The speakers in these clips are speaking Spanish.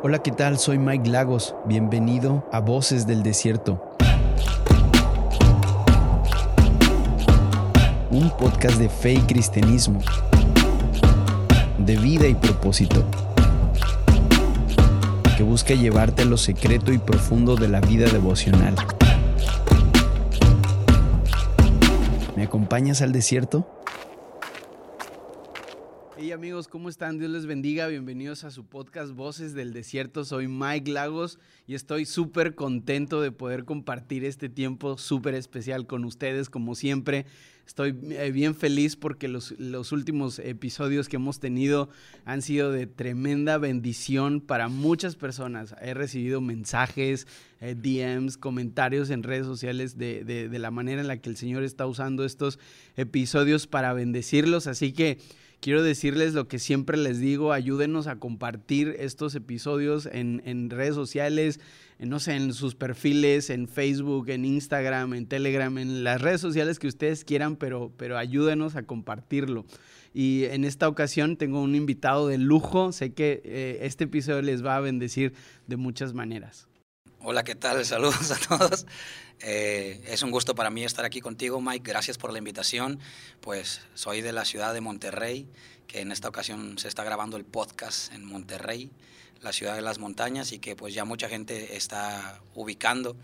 Hola, ¿qué tal? Soy Mike Lagos. Bienvenido a Voces del Desierto. Un podcast de fe y cristianismo, de vida y propósito, que busca llevarte a lo secreto y profundo de la vida devocional. ¿Me acompañas al desierto? Amigos, ¿cómo están? Dios les bendiga. Bienvenidos a su podcast Voces del Desierto. Soy Mike Lagos y estoy súper contento de poder compartir este tiempo súper especial con ustedes, como siempre. Estoy eh, bien feliz porque los, últimos episodios que hemos tenido han sido de tremenda bendición para muchas personas. He recibido mensajes, eh, DMs, comentarios en redes sociales de la manera en la que el Señor está usando estos episodios para bendecirlos. Así que quiero decirles lo que siempre les digo, ayúdenos a compartir estos episodios en, redes sociales, en, no sé, en sus perfiles, en Facebook, en Instagram, en Telegram, en las redes sociales que ustedes quieran, pero, pero ayúdenos a compartirlo. Y en esta ocasión tengo un invitado de lujo, sé que eh, este episodio les va a bendecir de muchas maneras. Hola, ¿qué tal? Saludos a todos. Eh, es un gusto para mí estar aquí contigo, Mike. Gracias por la invitación. Pues soy de la ciudad de Monterrey, que en esta ocasión se está grabando el podcast en Monterrey, la ciudad de las montañas, y que pues ya mucha gente está ubicando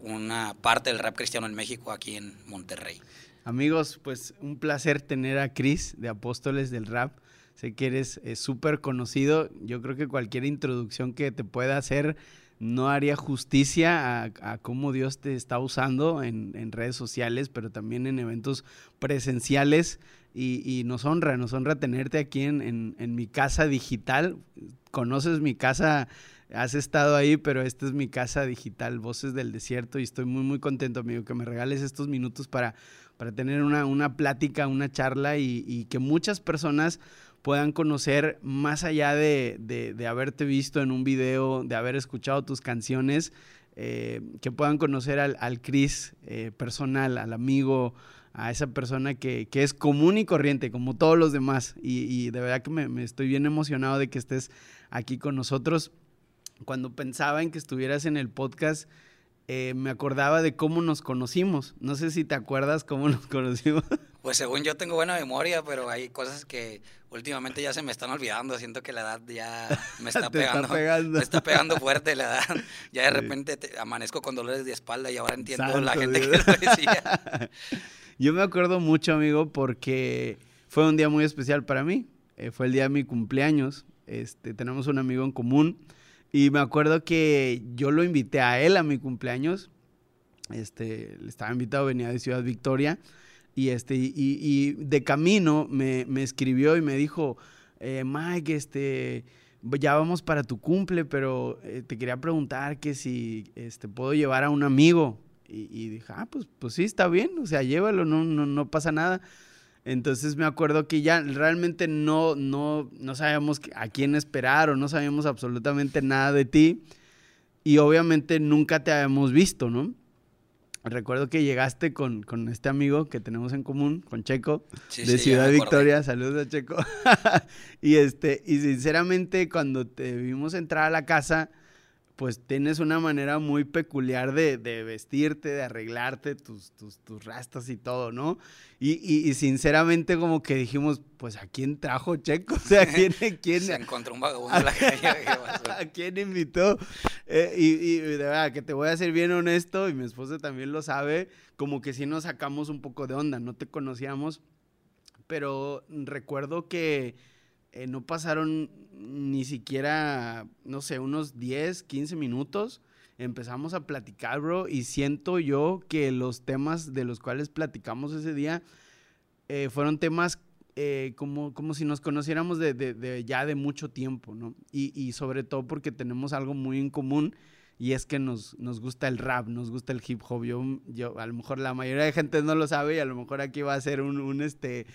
una parte del rap cristiano en México aquí en Monterrey. Amigos, pues un placer tener a Chris de Apóstoles del Rap. Sé que eres eh, súper conocido. Yo creo que cualquier introducción que te pueda hacer no haría justicia a, cómo Dios te está usando en, redes sociales, pero también en eventos presenciales. Y, nos honra, nos honra tenerte aquí en, mi casa digital. Conoces mi casa, has estado ahí, pero esta es mi casa digital, Voces del Desierto, y estoy muy, muy contento, amigo, que me regales estos minutos para, tener una, plática, una charla y que muchas personas puedan conocer más allá de, haberte visto en un video, de haber escuchado tus canciones, eh, que puedan conocer al, al Chris eh, personal, al amigo, a esa persona que, es común y corriente, como todos los demás. Y, de verdad que me, estoy bien emocionado de que estés aquí con nosotros. Cuando pensaba en que estuvieras en el podcast, eh, me acordaba de cómo nos conocimos. No sé si te acuerdas cómo nos conocimos. Pues según yo tengo buena memoria, pero hay cosas que últimamente ya se me están olvidando. Siento que la edad ya me está, pegando, Me está pegando fuerte la edad. Ya de repente amanezco con dolores de espalda y ahora entiendo la gente que lo decía. Yo me acuerdo mucho, amigo, porque fue un día muy especial para mí. Eh, fue el día de mi cumpleaños. Este, tenemos un amigo en común. Y me acuerdo que yo lo invité a él a mi cumpleaños. Este, estaba invitado, venía de Ciudad Victoria. Y, este, y, de camino me, escribió y me dijo, eh, Mike, este, ya vamos para tu cumple, pero eh, te quería preguntar que si este, puedo llevar a un amigo. Y, dije, ah, pues, pues sí, está bien, o sea, llévalo, no, no, no pasa nada. Entonces me acuerdo que ya realmente no, no, no sabíamos a quién esperar o no sabíamos absolutamente nada de ti. Y obviamente nunca te habíamos visto, ¿no? Recuerdo que llegaste con, este amigo que tenemos en común, con Checo, de Ciudad Victoria. Saludos a Checo. y este, y sinceramente, cuando te vimos entrar a la casa, pues tienes una manera muy peculiar de, vestirte, de arreglarte, tus, tus, tus, rastas y todo, ¿no? Y, sinceramente como que dijimos, pues ¿a quién trajo Checo? O sea, ¿quién? quién Se encontró un vagabundo en la calle. ¿A quién invitó? Eh, y, de verdad, que te voy a ser bien honesto, y mi esposa también lo sabe, como que sí nos sacamos un poco de onda, no te conocíamos, pero recuerdo que eh, no pasaron ni siquiera, no sé, unos 10, 15 minutos. Empezamos a platicar, bro, y siento yo que los temas de los cuales platicamos ese día eh, fueron temas eh, como, como si nos conociéramos de, ya de mucho tiempo, ¿no? Y, sobre todo porque tenemos algo muy en común y es que nos, nos gusta el rap, nos gusta el hip hop. Yo, yo, a lo mejor la mayoría de gente no lo sabe y a lo mejor aquí va a ser un, un este,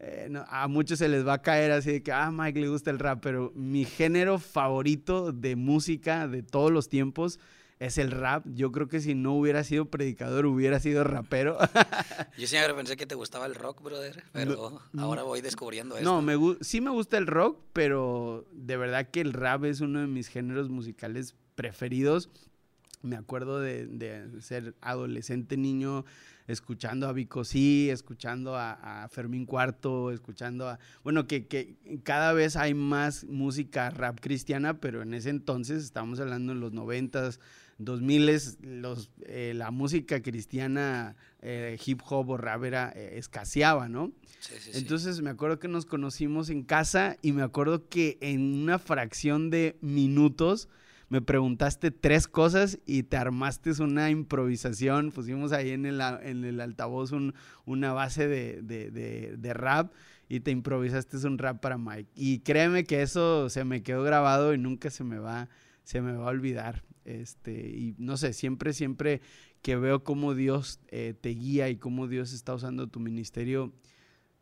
eh, a muchos se les va a caer así de que, ah, Mike le gusta el rap, pero mi género favorito de música de todos los tiempos es el rap. Yo creo que si no hubiera sido predicador, hubiera sido rapero. Yo siempre pensé que te gustaba el rock, brother, pero ahora voy descubriendo esto. No, me, sí me gusta el rock, pero de verdad que el rap es uno de mis géneros musicales preferidos. Me acuerdo de, ser adolescente niño escuchando a Vico Sí, escuchando a, Fermín Cuarto, escuchando a... Bueno, que, que, cada vez hay más música rap cristiana, pero en ese entonces, estamos hablando en los noventas, 2000 los, eh, la música cristiana, eh, hip hop o rap era, eh, escaseaba, ¿no? Sí, sí, Entonces me acuerdo que nos conocimos en casa y me acuerdo que en una fracción de minutos me preguntaste tres cosas y te armaste una improvisación. Pusimos ahí en el, en el altavoz una base de, de, de, rap y te improvisaste un rap para Mike. Y créeme que eso se me quedó grabado y nunca se me va, se me va a olvidar. Este, y no sé, siempre, siempre que veo cómo Dios eh, te guía y cómo Dios está usando tu ministerio,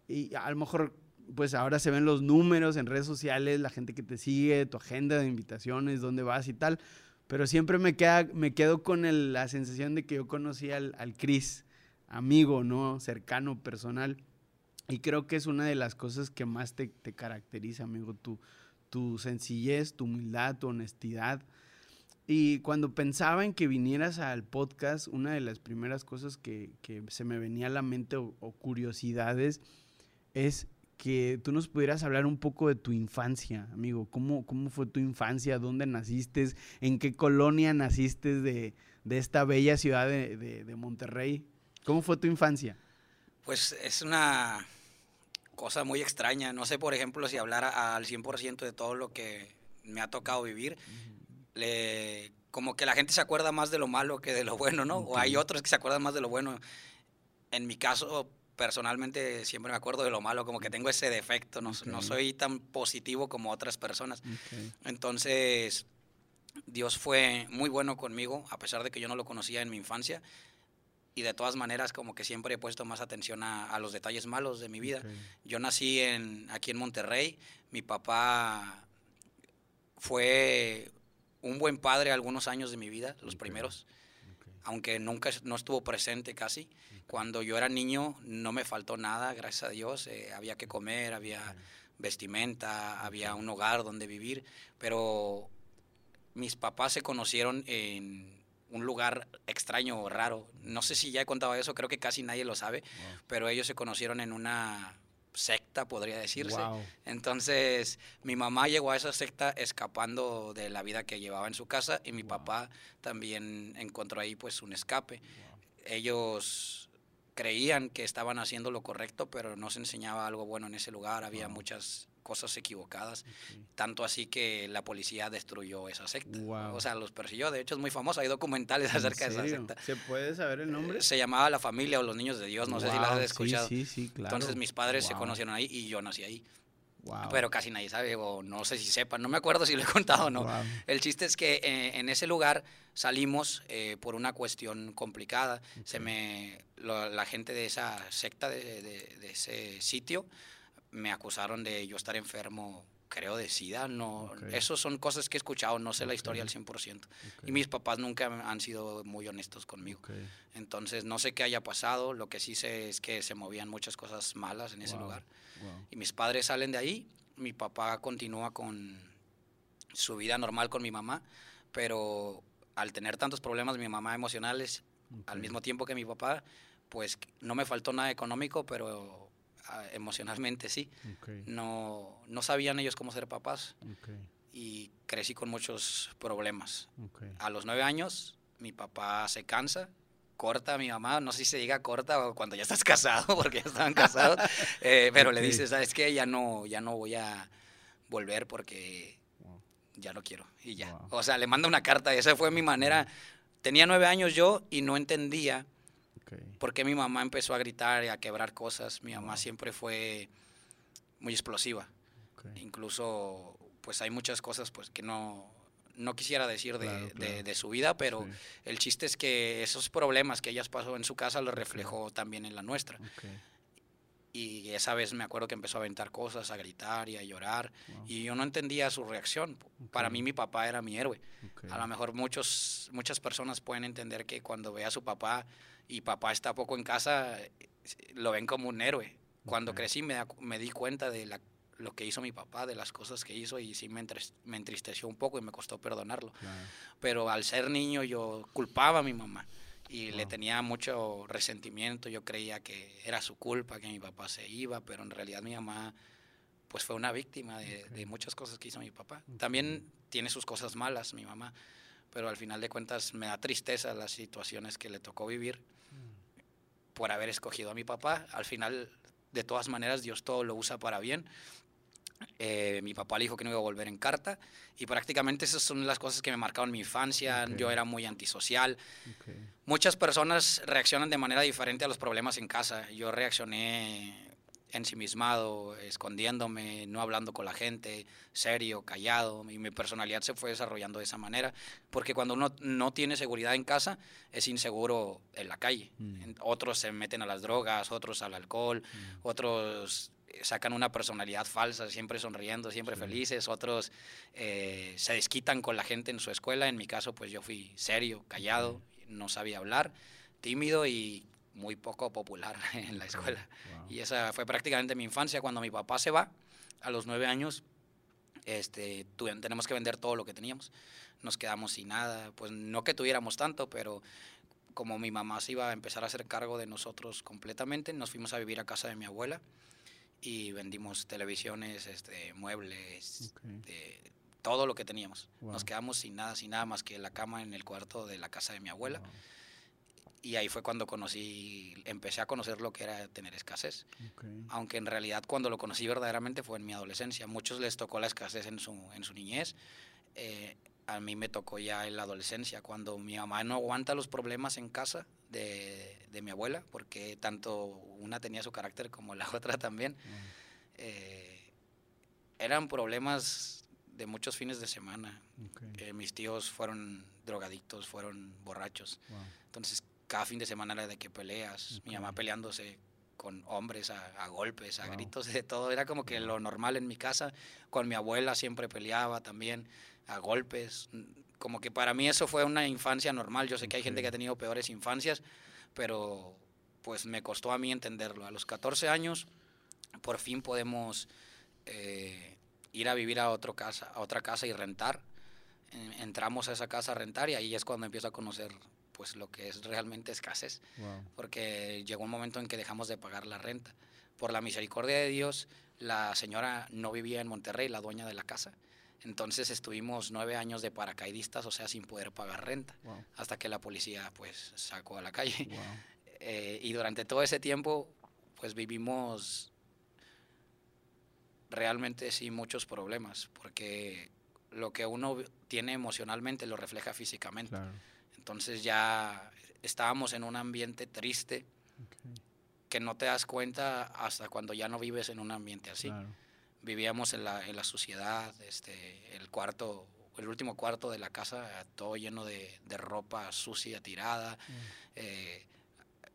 y a lo mejor pues ahora se ven los números en redes sociales, la gente que te sigue, tu agenda de invitaciones, dónde vas y tal. Pero siempre me, queda, me quedo con la sensación de que yo conocí al, al Chris, amigo, ¿no? Cercano, personal. Y creo que es una de las cosas que más te, te caracteriza, amigo, tu, tu sencillez, tu humildad, tu honestidad. Y cuando pensaba en que vinieras al podcast, una de las primeras cosas que, se me venía a la mente o curiosidades es que tú nos pudieras hablar un poco de tu infancia, amigo. ¿Cómo, cómo fue tu infancia? ¿Dónde naciste? ¿En qué colonia naciste de, esta bella ciudad de, Monterrey? ¿Cómo fue tu infancia? Pues es una cosa muy extraña. No sé, por ejemplo, si hablara al 100% de todo lo que me ha tocado vivir. como que la gente se acuerda más de lo malo que de lo bueno, ¿no? O hay otros que se acuerdan más de lo bueno. En mi caso, personalmente siempre me acuerdo de lo malo, como que tengo ese defecto, no, no soy tan positivo como otras personas. Entonces, Dios fue muy bueno conmigo, a pesar de que yo no lo conocía en mi infancia. Y de todas maneras, como que siempre he puesto más atención a, los detalles malos de mi vida. Yo nací en, aquí en Monterrey. Mi papá fue un buen padre algunos años de mi vida, los primeros, aunque nunca no estuvo presente casi. Cuando yo era niño no me faltó nada, gracias a Dios. Eh, había que comer, había vestimenta, había un hogar donde vivir, pero mis papás se conocieron en un lugar extraño o raro. No sé si ya he contado eso, creo que casi nadie lo sabe, pero ellos se conocieron en una secta, podría decirse. Entonces, mi mamá llegó a esa secta escapando de la vida que llevaba en su casa y mi papá también encontró ahí pues un escape. Ellos creían que estaban haciendo lo correcto, pero no se enseñaba algo bueno en ese lugar, había muchas cosas equivocadas, tanto así que la policía destruyó esa secta. O sea, los persiguió, de hecho es muy famoso, hay documentales acerca de esa secta. ¿Se puede saber el nombre? Se llamaba La Familia o Los Niños de Dios, no sé si la has escuchado. Sí, sí, claro. Entonces mis padres se conocieron ahí y yo nací ahí. Pero casi nadie sabe, o no sé si sepan, no me acuerdo si lo he contado o no. El chiste es que eh, en ese lugar salimos eh, por una cuestión complicada. Se me, la gente de esa secta, de, ese sitio, me acusaron de yo estar enfermo creo de SIDA, no, eso son cosas que he escuchado, no sé la historia al 100%. Y mis papás nunca han sido muy honestos conmigo. Entonces, no sé qué haya pasado, lo que sí sé es que se movían muchas cosas malas en ese lugar. Y mis padres salen de ahí, mi papá continúa con su vida normal con mi mamá, pero al tener tantos problemas mi mamá emocionales, al mismo tiempo que mi papá, pues no me faltó nada económico, pero emocionalmente sí. No, no sabían ellos cómo ser papás. Y crecí con muchos problemas. A los nueve años, mi papá se cansa corta a mi mamá, no sé si se diga corta o cuando ya estás casado, porque ya estaban casados, eh, pero le dices, ¿sabes qué? Ya no, ya no voy a volver porque ya no quiero y ya. O sea, le manda una carta, y esa fue mi manera. Tenía nueve años yo y no entendía por qué mi mamá empezó a gritar y a quebrar cosas. Mi mamá siempre fue muy explosiva. Incluso, pues hay muchas cosas pues que no, no quisiera decir de, su vida, pero el chiste es que esos problemas que ella pasó en su casa los reflejó también en la nuestra. Y esa vez me acuerdo que empezó a aventar cosas, a gritar y a llorar, y yo no entendía su reacción. Para mí mi papá era mi héroe. A lo mejor muchos, muchas personas pueden entender que cuando ve a su papá y papá está poco en casa, lo ven como un héroe. Cuando crecí me, me, di cuenta de la, lo que hizo mi papá, de las cosas que hizo y sí me, me entristeció un poco y me costó perdonarlo. Pero al ser niño yo culpaba a mi mamá y le tenía mucho resentimiento. Yo creía que era su culpa, que mi papá se iba, pero en realidad mi mamá pues fue una víctima de, muchas cosas que hizo mi papá. También tiene sus cosas malas mi mamá, pero al final de cuentas me da tristeza las situaciones que le tocó vivir mm. por haber escogido a mi papá. Al final, de todas maneras, Dios todo lo usa para bien. Eh, mi papá le dijo que no iba a volver en carta y prácticamente esas son las cosas que me marcaron mi infancia. Yo era muy antisocial. Muchas personas reaccionan de manera diferente a los problemas en casa. Yo reaccioné ensimismado, escondiéndome, no hablando con la gente, serio, callado, y mi personalidad se fue desarrollando de esa manera, porque cuando uno no tiene seguridad en casa, es inseguro en la calle. Mm. Otros se meten a las drogas, otros al alcohol, mm. otros sacan una personalidad falsa, siempre sonriendo, siempre felices, otros eh, se desquitan con la gente en su escuela, en mi caso pues yo fui serio, callado, no sabía hablar, tímido y muy poco popular en la escuela. Y esa fue prácticamente mi infancia. Cuando mi papá se va, a los nueve años, este, tenemos que vender todo lo que teníamos. Nos quedamos sin nada. Pues no que tuviéramos tanto, pero como mi mamá se iba a empezar a hacer cargo de nosotros completamente, nos fuimos a vivir a casa de mi abuela y vendimos televisiones, este, muebles, todo lo que teníamos. Nos quedamos sin nada, sin nada más que la cama en el cuarto de la casa de mi abuela y ahí fue cuando conocí, empecé a conocer lo que era tener escasez. Aunque en realidad cuando lo conocí verdaderamente fue en mi adolescencia. Muchos les tocó la escasez en su, en su niñez. Eh, a mí me tocó ya en la adolescencia, cuando mi mamá no aguanta los problemas en casa de, de mi abuela, porque tanto una tenía su carácter como la otra también. Eh, eran problemas de muchos fines de semana. Eh, mis tíos fueron drogadictos, fueron borrachos. Entonces cada fin de semana era de que peleas, mi mamá peleándose con hombres a, golpes, a gritos, de todo. Era como que lo normal en mi casa. Con mi abuela siempre peleaba también a golpes. Como que para mí eso fue una infancia normal. Yo sé que hay gente que ha tenido peores infancias, pero pues me costó a mí entenderlo. A los 14 años, por fin podemos eh, ir a vivir a, otro casa, a otra casa y rentar. Entramos a esa casa a rentar y ahí es cuando empiezo a conocer pues lo que es realmente escasez, porque llegó un momento en que dejamos de pagar la renta. Por la misericordia de Dios, la señora no vivía en Monterrey, la dueña de la casa. Entonces estuvimos nueve años de paracaidistas, o sea, sin poder pagar renta, hasta que la policía pues sacó a la calle. Eh, y durante todo ese tiempo pues vivimos realmente sí muchos problemas, porque lo que uno tiene emocionalmente lo refleja físicamente. Entonces ya estábamos en un ambiente triste que no te das cuenta hasta cuando ya no vives en un ambiente así. Vivíamos en la, en la sociedad, este, el cuarto, el último cuarto de la casa, todo lleno de, ropa sucia, tirada. Mm. Eh,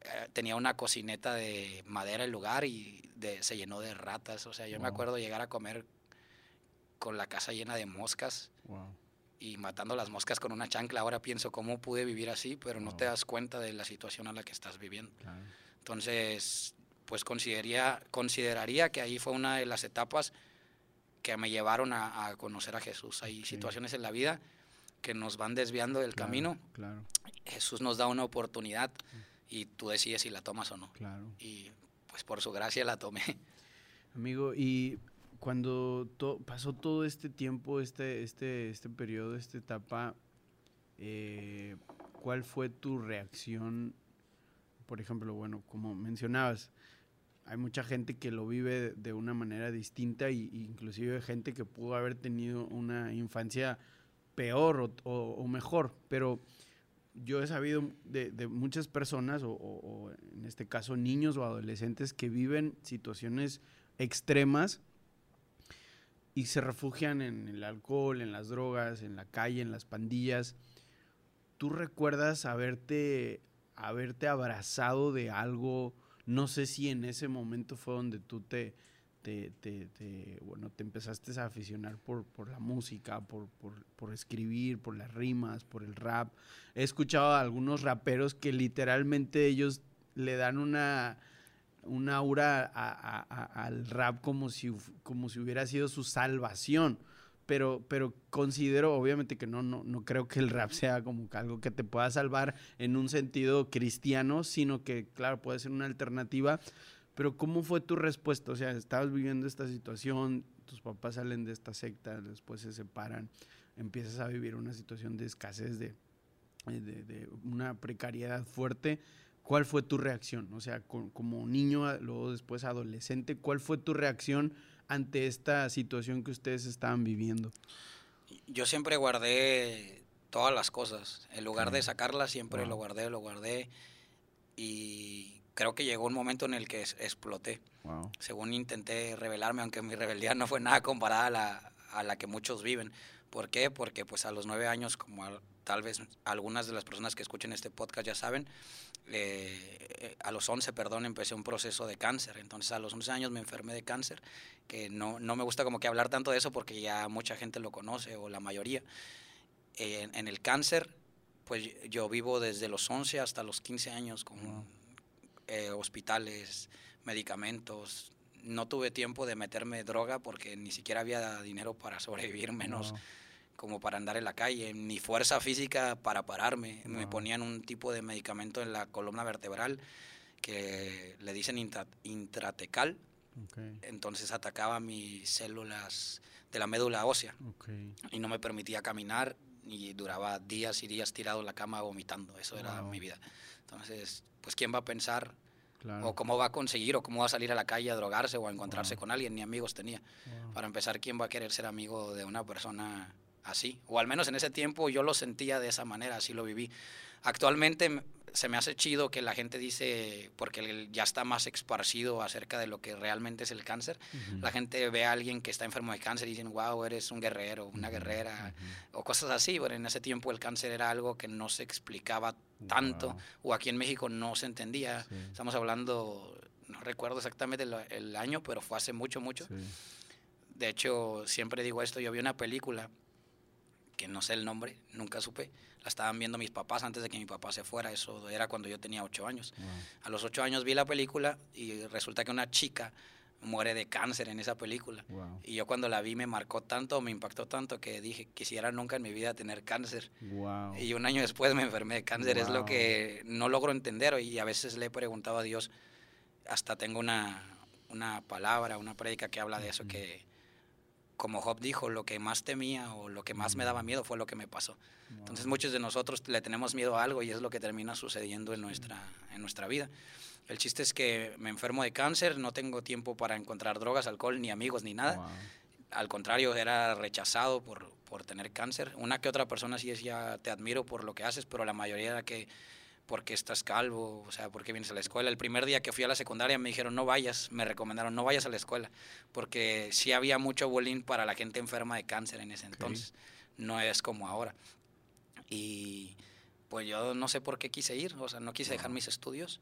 eh, tenía una cocineta de madera el lugar y se llenó de ratas. O sea, yo me acuerdo llegar a comer con la casa llena de moscas y matando las moscas con una chancla. Ahora pienso cómo pude vivir así, pero no te das cuenta de la situación a la que estás viviendo. Entonces, pues consideraría, consideraría que ahí fue una de las etapas que me llevaron a, conocer a Jesús. Hay situaciones en la vida que nos van desviando del camino. Claro. Jesús nos da una oportunidad y tú decides si la tomas o no. Claro. Y pues por su gracia la tomé. Amigo, y cuando pasó todo este tiempo, este, este, este periodo, esta etapa, eh, ¿cuál fue tu reacción? Por ejemplo, bueno, como mencionabas, hay mucha gente que lo vive de una manera distinta y, inclusive gente que pudo haber tenido una infancia peor o, mejor, pero yo he sabido de, muchas personas, o, en este caso niños o adolescentes, que viven situaciones extremas y se refugian en el alcohol, en las drogas, en la calle, en las pandillas. ¿Tú recuerdas haberte, haberte abrazado de algo? No sé si en ese momento fue donde tú te, bueno, te empezaste a aficionar por, por la música, por, por, por, escribir, por las rimas, por el rap. He escuchado a algunos raperos que literalmente ellos le dan una, una aura al rap como si, como si hubiera sido su salvación. Pero, pero considero, obviamente, que no, no, no creo que el rap sea como algo que te pueda salvar en un sentido cristiano, sino que, claro, puede ser una alternativa pero ¿cómo fue tu respuesta? O sea, estabas viviendo esta situación, tus papás salen de esta secta, después se separan, empiezas a vivir una situación de escasez, de, de, una precariedad fuerte. ¿Cuál fue tu reacción? O sea, como niño, luego después adolescente, ¿cuál fue tu reacción ante esta situación que ustedes estaban viviendo? Yo siempre guardé todas las cosas. En lugar de sacarlas, siempre lo guardé, lo guardé. Y creo que llegó un momento en el que exploté. Según intenté rebelarme, aunque mi rebeldía no fue nada comparada a la, a la que muchos viven. ¿Por qué? Porque pues a los nueve años, como tal vez algunas de las personas que escuchen este podcast ya saben, eh, a los once, perdón, empecé un proceso de cáncer. Entonces a los once años me enfermé de cáncer, que no, no me gusta como que hablar tanto de eso porque ya mucha gente lo conoce o la mayoría. en el cáncer, pues yo vivo desde los 11 hasta los 15 años con, eh, hospitales, medicamentos. No tuve tiempo de meterme droga porque ni siquiera había dinero para sobrevivir, menos como para andar en la calle, ni fuerza física para pararme. Me ponían un tipo de medicamento en la columna vertebral que le dicen intratecal. Entonces atacaba mis células de la médula ósea. Y no me permitía caminar y duraba días y días tirado en la cama vomitando. Eso era mi vida. Entonces, pues quién va a pensar o cómo va a conseguir o cómo va a salir a la calle a drogarse o a encontrarse con alguien, ni amigos tenía. Para empezar, ¿quién va a querer ser amigo de una persona así? O al menos en ese tiempo yo lo sentía de esa manera, así lo viví. Actualmente se me hace chido que la gente dice, porque ya está más esparcido acerca de lo que realmente es el cáncer, la gente ve a alguien que está enfermo de cáncer y dicen, wow, eres un guerrero, una guerrera, o cosas así, pero en ese tiempo el cáncer era algo que no se explicaba tanto, o aquí en México no se entendía. Estamos hablando, no recuerdo exactamente el, año, pero fue hace mucho, mucho. De hecho, siempre digo esto, yo vi una película que no sé el nombre, nunca supe, la estaban viendo mis papás antes de que mi papá se fuera, eso era cuando yo tenía ocho años. A los ocho años vi la película y resulta que una chica muere de cáncer en esa película. Y yo cuando la vi me marcó tanto, me impactó tanto que dije, quisiera nunca en mi vida tener cáncer. Y un año después me enfermé de cáncer, es lo que no logro entender y a veces le he preguntado a Dios, hasta tengo una, una palabra, una prédica que habla de eso, que como Job dijo, lo que más temía o lo que más me daba miedo fue lo que me pasó. Entonces muchos de nosotros le tenemos miedo a algo y es lo que termina sucediendo en nuestra, en nuestra vida. El chiste es que me enfermo de cáncer, no tengo tiempo para encontrar drogas, alcohol, ni amigos, ni nada. Al contrario, era rechazado por, por tener cáncer. Una que otra persona sí decía, te admiro por lo que haces, pero la mayoría era que ¿por qué estás calvo? O sea, ¿por qué vienes a la escuela? El primer día que fui a la secundaria me dijeron, no vayas, me recomendaron, no vayas a la escuela, porque sí había mucho bullying para la gente enferma de cáncer en ese entonces, no es como ahora. Y pues yo no sé por qué quise ir, o sea, no quise dejar mis estudios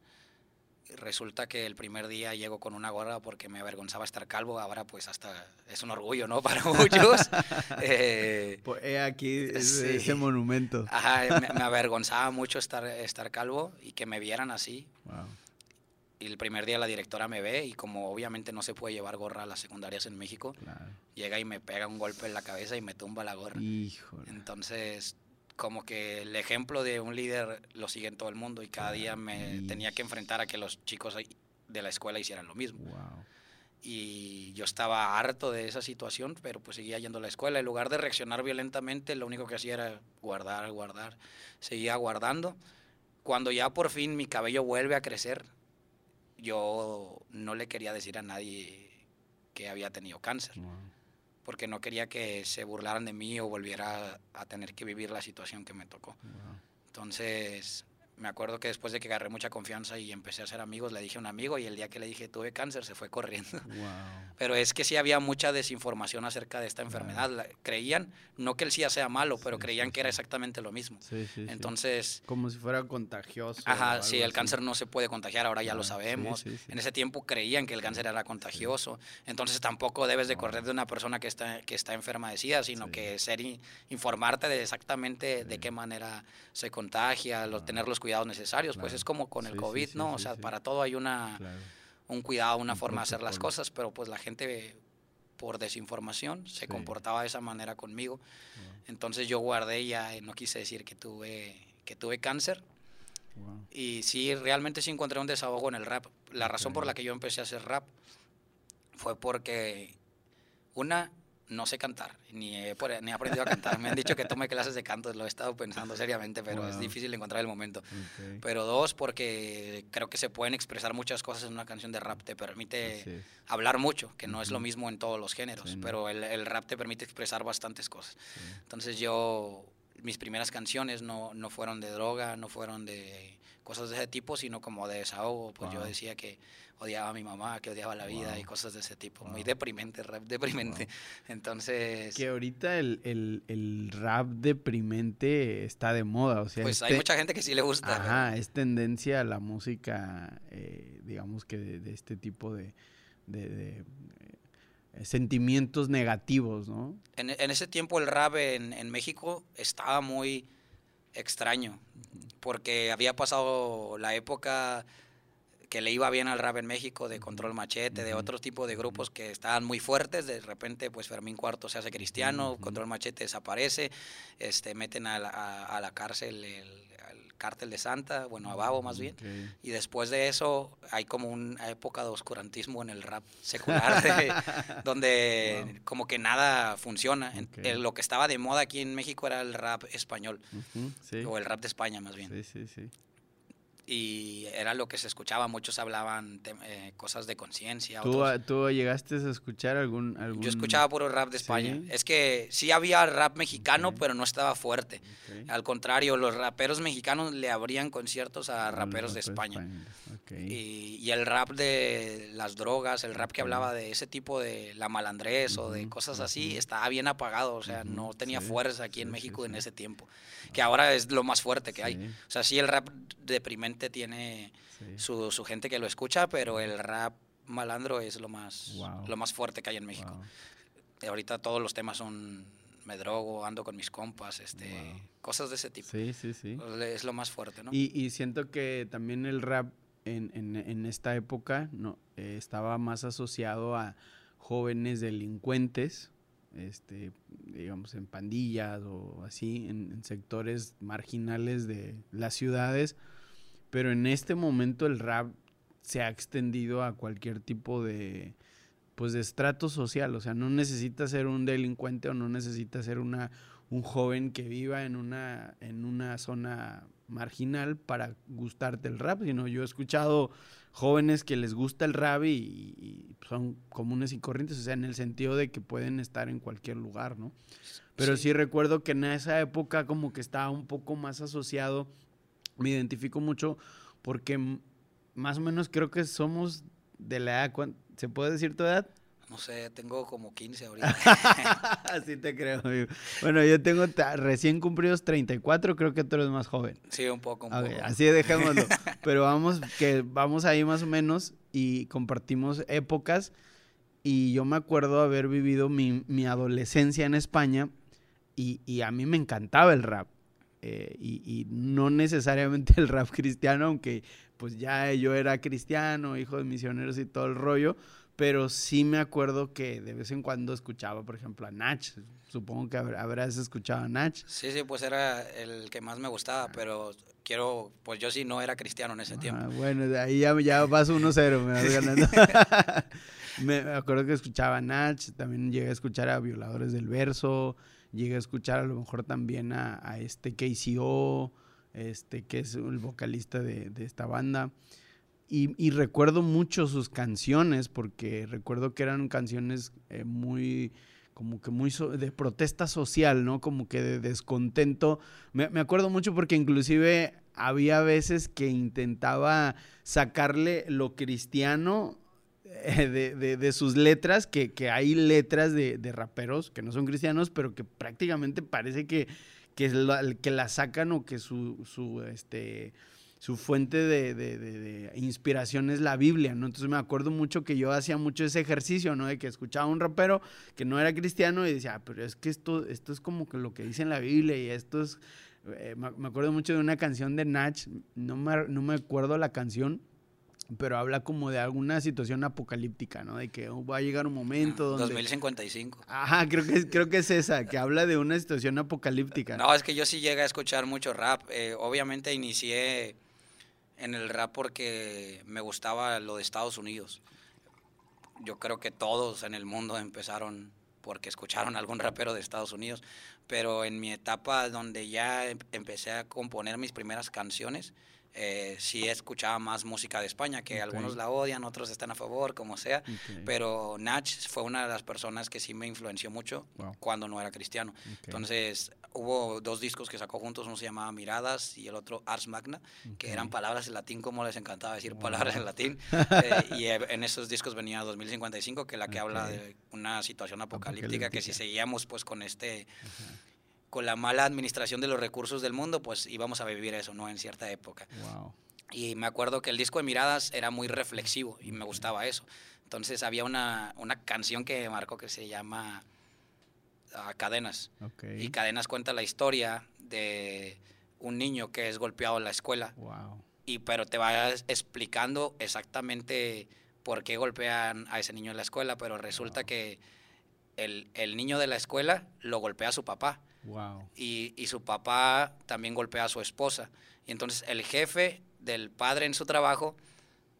resulta que el primer día llego con una gorra porque me avergonzaba estar calvo, ahora pues hasta es un orgullo, ¿no? Para muchos. eh, pues aquí ese monumento. Ajá, me, avergonzaba mucho estar, estar calvo y que me vieran así. Y el primer día la directora me ve y como obviamente no se puede llevar gorra a las secundarias en México, llega y me pega un golpe en la cabeza y me tumba la gorra. Híjole. Entonces como que el ejemplo de un líder lo sigue en todo el mundo y cada día me tenía que enfrentar a que los chicos de la escuela hicieran lo mismo. Y yo estaba harto de esa situación, pero pues seguía yendo a la escuela. En lugar de reaccionar violentamente, lo único que hacía era guardar, guardar. Seguía guardando. Cuando ya por fin mi cabello vuelve a crecer, yo no le quería decir a nadie que había tenido cáncer porque no quería que se burlaran de mí o volviera a, tener que vivir la situación que me tocó. Entonces, me acuerdo que después de que agarré mucha confianza y empecé a ser amigos, le dije a un amigo y el día que le dije tuve cáncer se fue corriendo. Pero es que sí había mucha desinformación acerca de esta enfermedad. Creían, no que el SIDA sea malo, pero creían que era exactamente lo mismo. Entonces... Como si fuera contagioso. Ajá, sí, el cáncer no se puede contagiar, ahora ya lo sabemos. En ese tiempo creían que el cáncer era contagioso. Entonces tampoco debes de correr de una persona que está, que está enferma de SIDA, sino que ser informarte de exactamente de qué manera se contagia, lo, tener los cuidados necesarios, pues es como con el COVID, ¿no? o sea, para todo hay una, un cuidado, una forma de hacer las cosas, pero pues la gente por desinformación se comportaba de esa manera conmigo. Entonces yo guardé ya, no quise decir que tuve, que tuve cáncer. Y sí, realmente sí encontré un desahogo en el rap. La razón por la que yo empecé a hacer rap fue porque, una, no sé cantar, ni he, ni aprendido a cantar. Me han dicho que tome clases de canto, lo he estado pensando seriamente, pero es difícil encontrar el momento. Pero dos, porque creo que se pueden expresar muchas cosas en una canción de rap. Te permite hablar mucho, que no es lo mismo en todos los géneros, pero el, el, rap te permite expresar bastantes cosas. Entonces yo, mis primeras canciones no, no fueron de droga, no fueron de cosas de ese tipo, sino como de desahogo. Pues yo decía que odiaba a mi mamá, que odiaba la vida y cosas de ese tipo. Muy deprimente, rap deprimente. Entonces... Que ahorita el, el, el, rap deprimente está de moda, o sea... Pues hay mucha gente que sí le gusta. Ajá, es tendencia a la música, eh, digamos que de, este tipo de... de, sentimientos negativos, ¿no? En, ese tiempo el rap en, en México estaba muy extraño, porque había pasado la época que le iba bien al rap en México, de Control Machete, de otro tipo de grupos que estaban muy fuertes, de repente pues Fermín Cuarto se hace cristiano, Control Machete desaparece, este, meten a la, a, la cárcel el, cártel de Santa, bueno, a Babo más bien, y después de eso hay como una época de oscurantismo en el rap secular, donde como que nada funciona. lo que estaba de moda aquí en México era el rap español, o el rap de España más bien. Sí, sí, sí y era lo que se escuchaba. Muchos hablaban eh, cosas de conciencia. ¿Tú, ¿Tú, llegaste a escuchar algún, algún, Yo escuchaba puro rap de España. Es que sí había rap mexicano, pero no estaba fuerte. Al contrario, los raperos mexicanos le abrían conciertos a raperos de España. Y, y, el rap de las drogas, el rap que hablaba de ese tipo de la malandrés o de cosas así, estaba bien apagado. O sea, no tenía fuerza aquí en México en ese tiempo. Que ahora es lo más fuerte que hay. O sea, sí el rap deprimente tiene su, su, gente que lo escucha, pero el rap malandro es lo más, lo más fuerte que hay en México. Ahorita todos los temas son me drogo, ando con mis compas, este, cosas de ese tipo. Sí, sí, sí. Es lo más fuerte, ¿no? Y, y siento que también el rap en, en, en esta época no eh, estaba más asociado a jóvenes delincuentes, este, digamos, en pandillas o así, en, en sectores marginales de las ciudades pero en este momento el rap se ha extendido a cualquier tipo de pues de estrato social, o sea, no necesita ser un delincuente o no necesita ser una un joven que viva en una en una zona marginal para gustarte el rap, sino yo he escuchado jóvenes que les gusta el rap y, son comunes y corrientes, o sea, en el sentido de que pueden estar en cualquier lugar, ¿no? Pero sí recuerdo que en esa época como que estaba un poco más asociado me identifico mucho porque más o menos creo que somos de la edad, ¿se puede decir tu edad? No sé, tengo como 15 ahorita. Así te creo, amigo. Bueno, yo tengo recién cumplidos 34, creo que tú eres más joven. Sí, un poco, un poco. Así dejémoslo. Pero vamos, que vamos ahí más o menos y compartimos épocas. Y yo me acuerdo haber vivido mi, mi adolescencia en España y, y a mí me encantaba el rap. Eh, y, no necesariamente el rap cristiano, aunque pues ya yo era cristiano, hijo de misioneros y todo el rollo, pero sí me acuerdo que de vez en cuando escuchaba, por ejemplo, a Nach. Supongo que habrás escuchado a Nach. Sí, sí, pues era el que más me gustaba, pero quiero, pues yo sí no era cristiano en ese ah, tiempo. Bueno, de ahí ya, ya vas 1-0, me vas ganando. me acuerdo que escuchaba a Nach, también llegué a escuchar a Violadores del Verso, llegué a escuchar a lo mejor también a, a este KCO, este, que es el vocalista de, de esta banda. Y, y, recuerdo mucho sus canciones, porque recuerdo que eran canciones eh, muy como que muy de protesta social, ¿no? Como que de descontento. Me, me, acuerdo mucho porque inclusive había veces que intentaba sacarle lo cristiano eh, de, de, sus letras, que, que hay letras de, de, raperos que no son cristianos, pero que prácticamente parece que, que, la, que la sacan o que su, su este su fuente de, inspiración es la Biblia, ¿no? Entonces me acuerdo mucho que yo hacía mucho ese ejercicio, ¿no? De que escuchaba a un rapero que no era cristiano y decía, ah, pero es que esto, esto es como que lo que dice en la Biblia y esto es... Eh, me acuerdo mucho de una canción de Natch, no me, no me acuerdo la canción, pero habla como de alguna situación apocalíptica, ¿no? De que va a llegar un momento donde... 2055. Ajá, creo que, creo que es esa, que habla de una situación apocalíptica. No, es que yo sí llegué a escuchar mucho rap. Eh, obviamente inicié en el rap porque me gustaba lo de Estados Unidos. Yo creo que todos en el mundo empezaron porque escucharon algún rapero de Estados Unidos, pero en mi etapa donde ya em, empecé a componer mis primeras canciones, eh, sí escuchaba más música de España, que algunos la odian, otros están a favor, como sea, pero Nach fue una de las personas que sí me influenció mucho cuando no era cristiano. Entonces, hubo dos discos que sacó juntos, uno se llamaba Miradas y el otro Ars Magna, que eran palabras en latín, como les encantaba decir palabras en latín, eh, y eh, en esos discos venía 2055, que es la que habla de una situación apocalíptica, que si seguíamos pues con este con la mala administración de los recursos del mundo, pues íbamos a vivir eso, ¿no? En cierta época. Y me acuerdo que el disco de Miradas era muy reflexivo y me gustaba eso. Entonces había una, una canción que marcó que se llama ah, Cadenas. Y Cadenas cuenta la historia de un niño que es golpeado en la escuela. Y pero te va explicando exactamente por qué golpean a ese niño en la escuela, pero resulta que el, el, niño de la escuela lo golpea a su papá. Y, y, su papá también golpea a su esposa. Y entonces el jefe del padre en su trabajo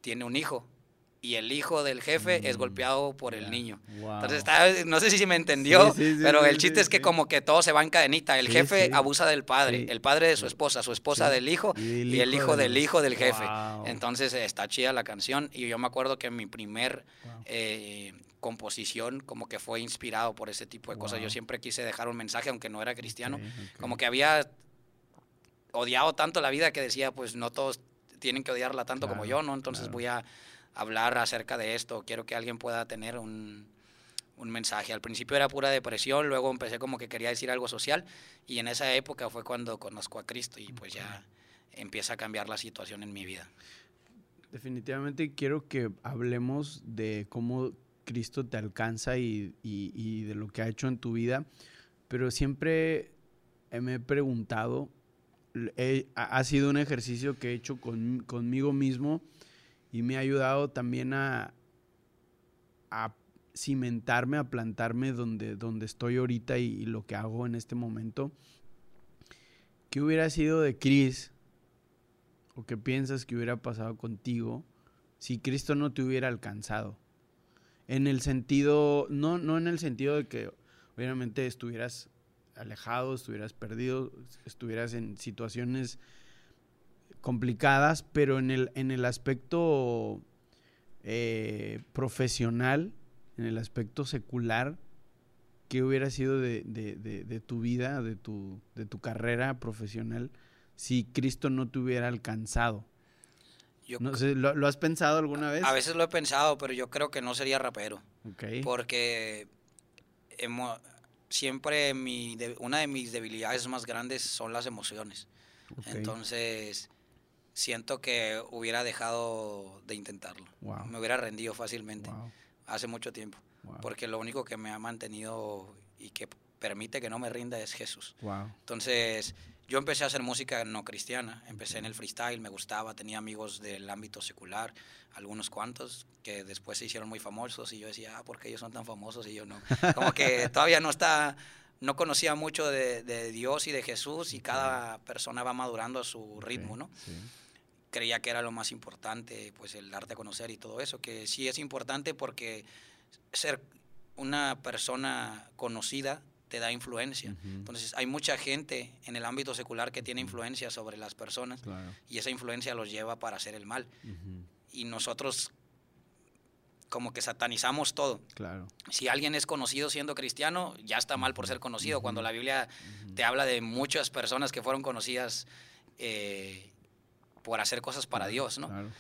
tiene un hijo. Y el hijo del jefe es mm, golpeado por el niño. Entonces, no sé si me entendió, pero el chiste es que como que todo se va en cadenita. El jefe abusa del padre, el padre de su esposa, su esposa del hijo y el, hijo, del, hijo del jefe. Entonces está chida la canción. Y yo me acuerdo que mi primer eh, composición como que fue inspirado por ese tipo de cosas. Yo siempre quise dejar un mensaje, aunque no era cristiano, como que había odiado tanto la vida que decía, pues no todos tienen que odiarla tanto como yo, ¿no? Entonces voy a hablar acerca de esto, quiero que alguien pueda tener un, un mensaje. Al principio era pura depresión, luego empecé como que quería decir algo social y en esa época fue cuando conozco a Cristo y pues ya empieza a cambiar la situación en mi vida. Definitivamente quiero que hablemos de cómo Cristo te alcanza y, de lo que ha hecho en tu vida, pero siempre me he preguntado, ha sido un ejercicio que he hecho conmigo mismo y me ha ayudado también a, a cimentarme, a plantarme donde, donde estoy ahorita y, y, lo que hago en este momento. ¿Qué hubiera sido de Cris? ¿O qué piensas que hubiera pasado contigo si Cristo no te hubiera alcanzado? En el sentido, no, no en el sentido de que obviamente estuvieras alejado, estuvieras perdido, estuvieras en situaciones complicadas, pero en el, en el aspecto eh, profesional, en el aspecto secular, ¿qué hubiera sido de, de, tu vida, de tu, de tu carrera profesional, si Cristo no te hubiera alcanzado? No sé, ¿lo, has pensado alguna vez? A veces lo he pensado, pero yo creo que no sería rapero. Porque siempre mi, una de mis debilidades más grandes son las emociones. Entonces, siento que hubiera dejado de intentarlo. Me hubiera rendido fácilmente hace mucho tiempo. Porque lo único que me ha mantenido y que permite que no me rinda es Jesús. Entonces, yo empecé a hacer música no cristiana, empecé en el freestyle, me gustaba, tenía amigos del ámbito secular, algunos cuantos, que después se hicieron muy famosos y yo decía, ah, ¿por qué ellos son tan famosos y yo no? Como que todavía no está, no conocía mucho de, Dios y de Jesús y cada persona va madurando a su ritmo, ¿no? Creía que era lo más importante, pues el darte a conocer y todo eso, que sí es importante porque ser una persona conocida te da influencia. Entonces hay mucha gente en el ámbito secular que tiene influencia sobre las personas y esa influencia los lleva para hacer el mal. Y nosotros como que satanizamos todo. Claro. Si alguien es conocido siendo cristiano, ya está mal por ser conocido. Cuando la Biblia te habla de muchas personas que fueron conocidas eh, por hacer cosas para Dios, ¿no? Claro.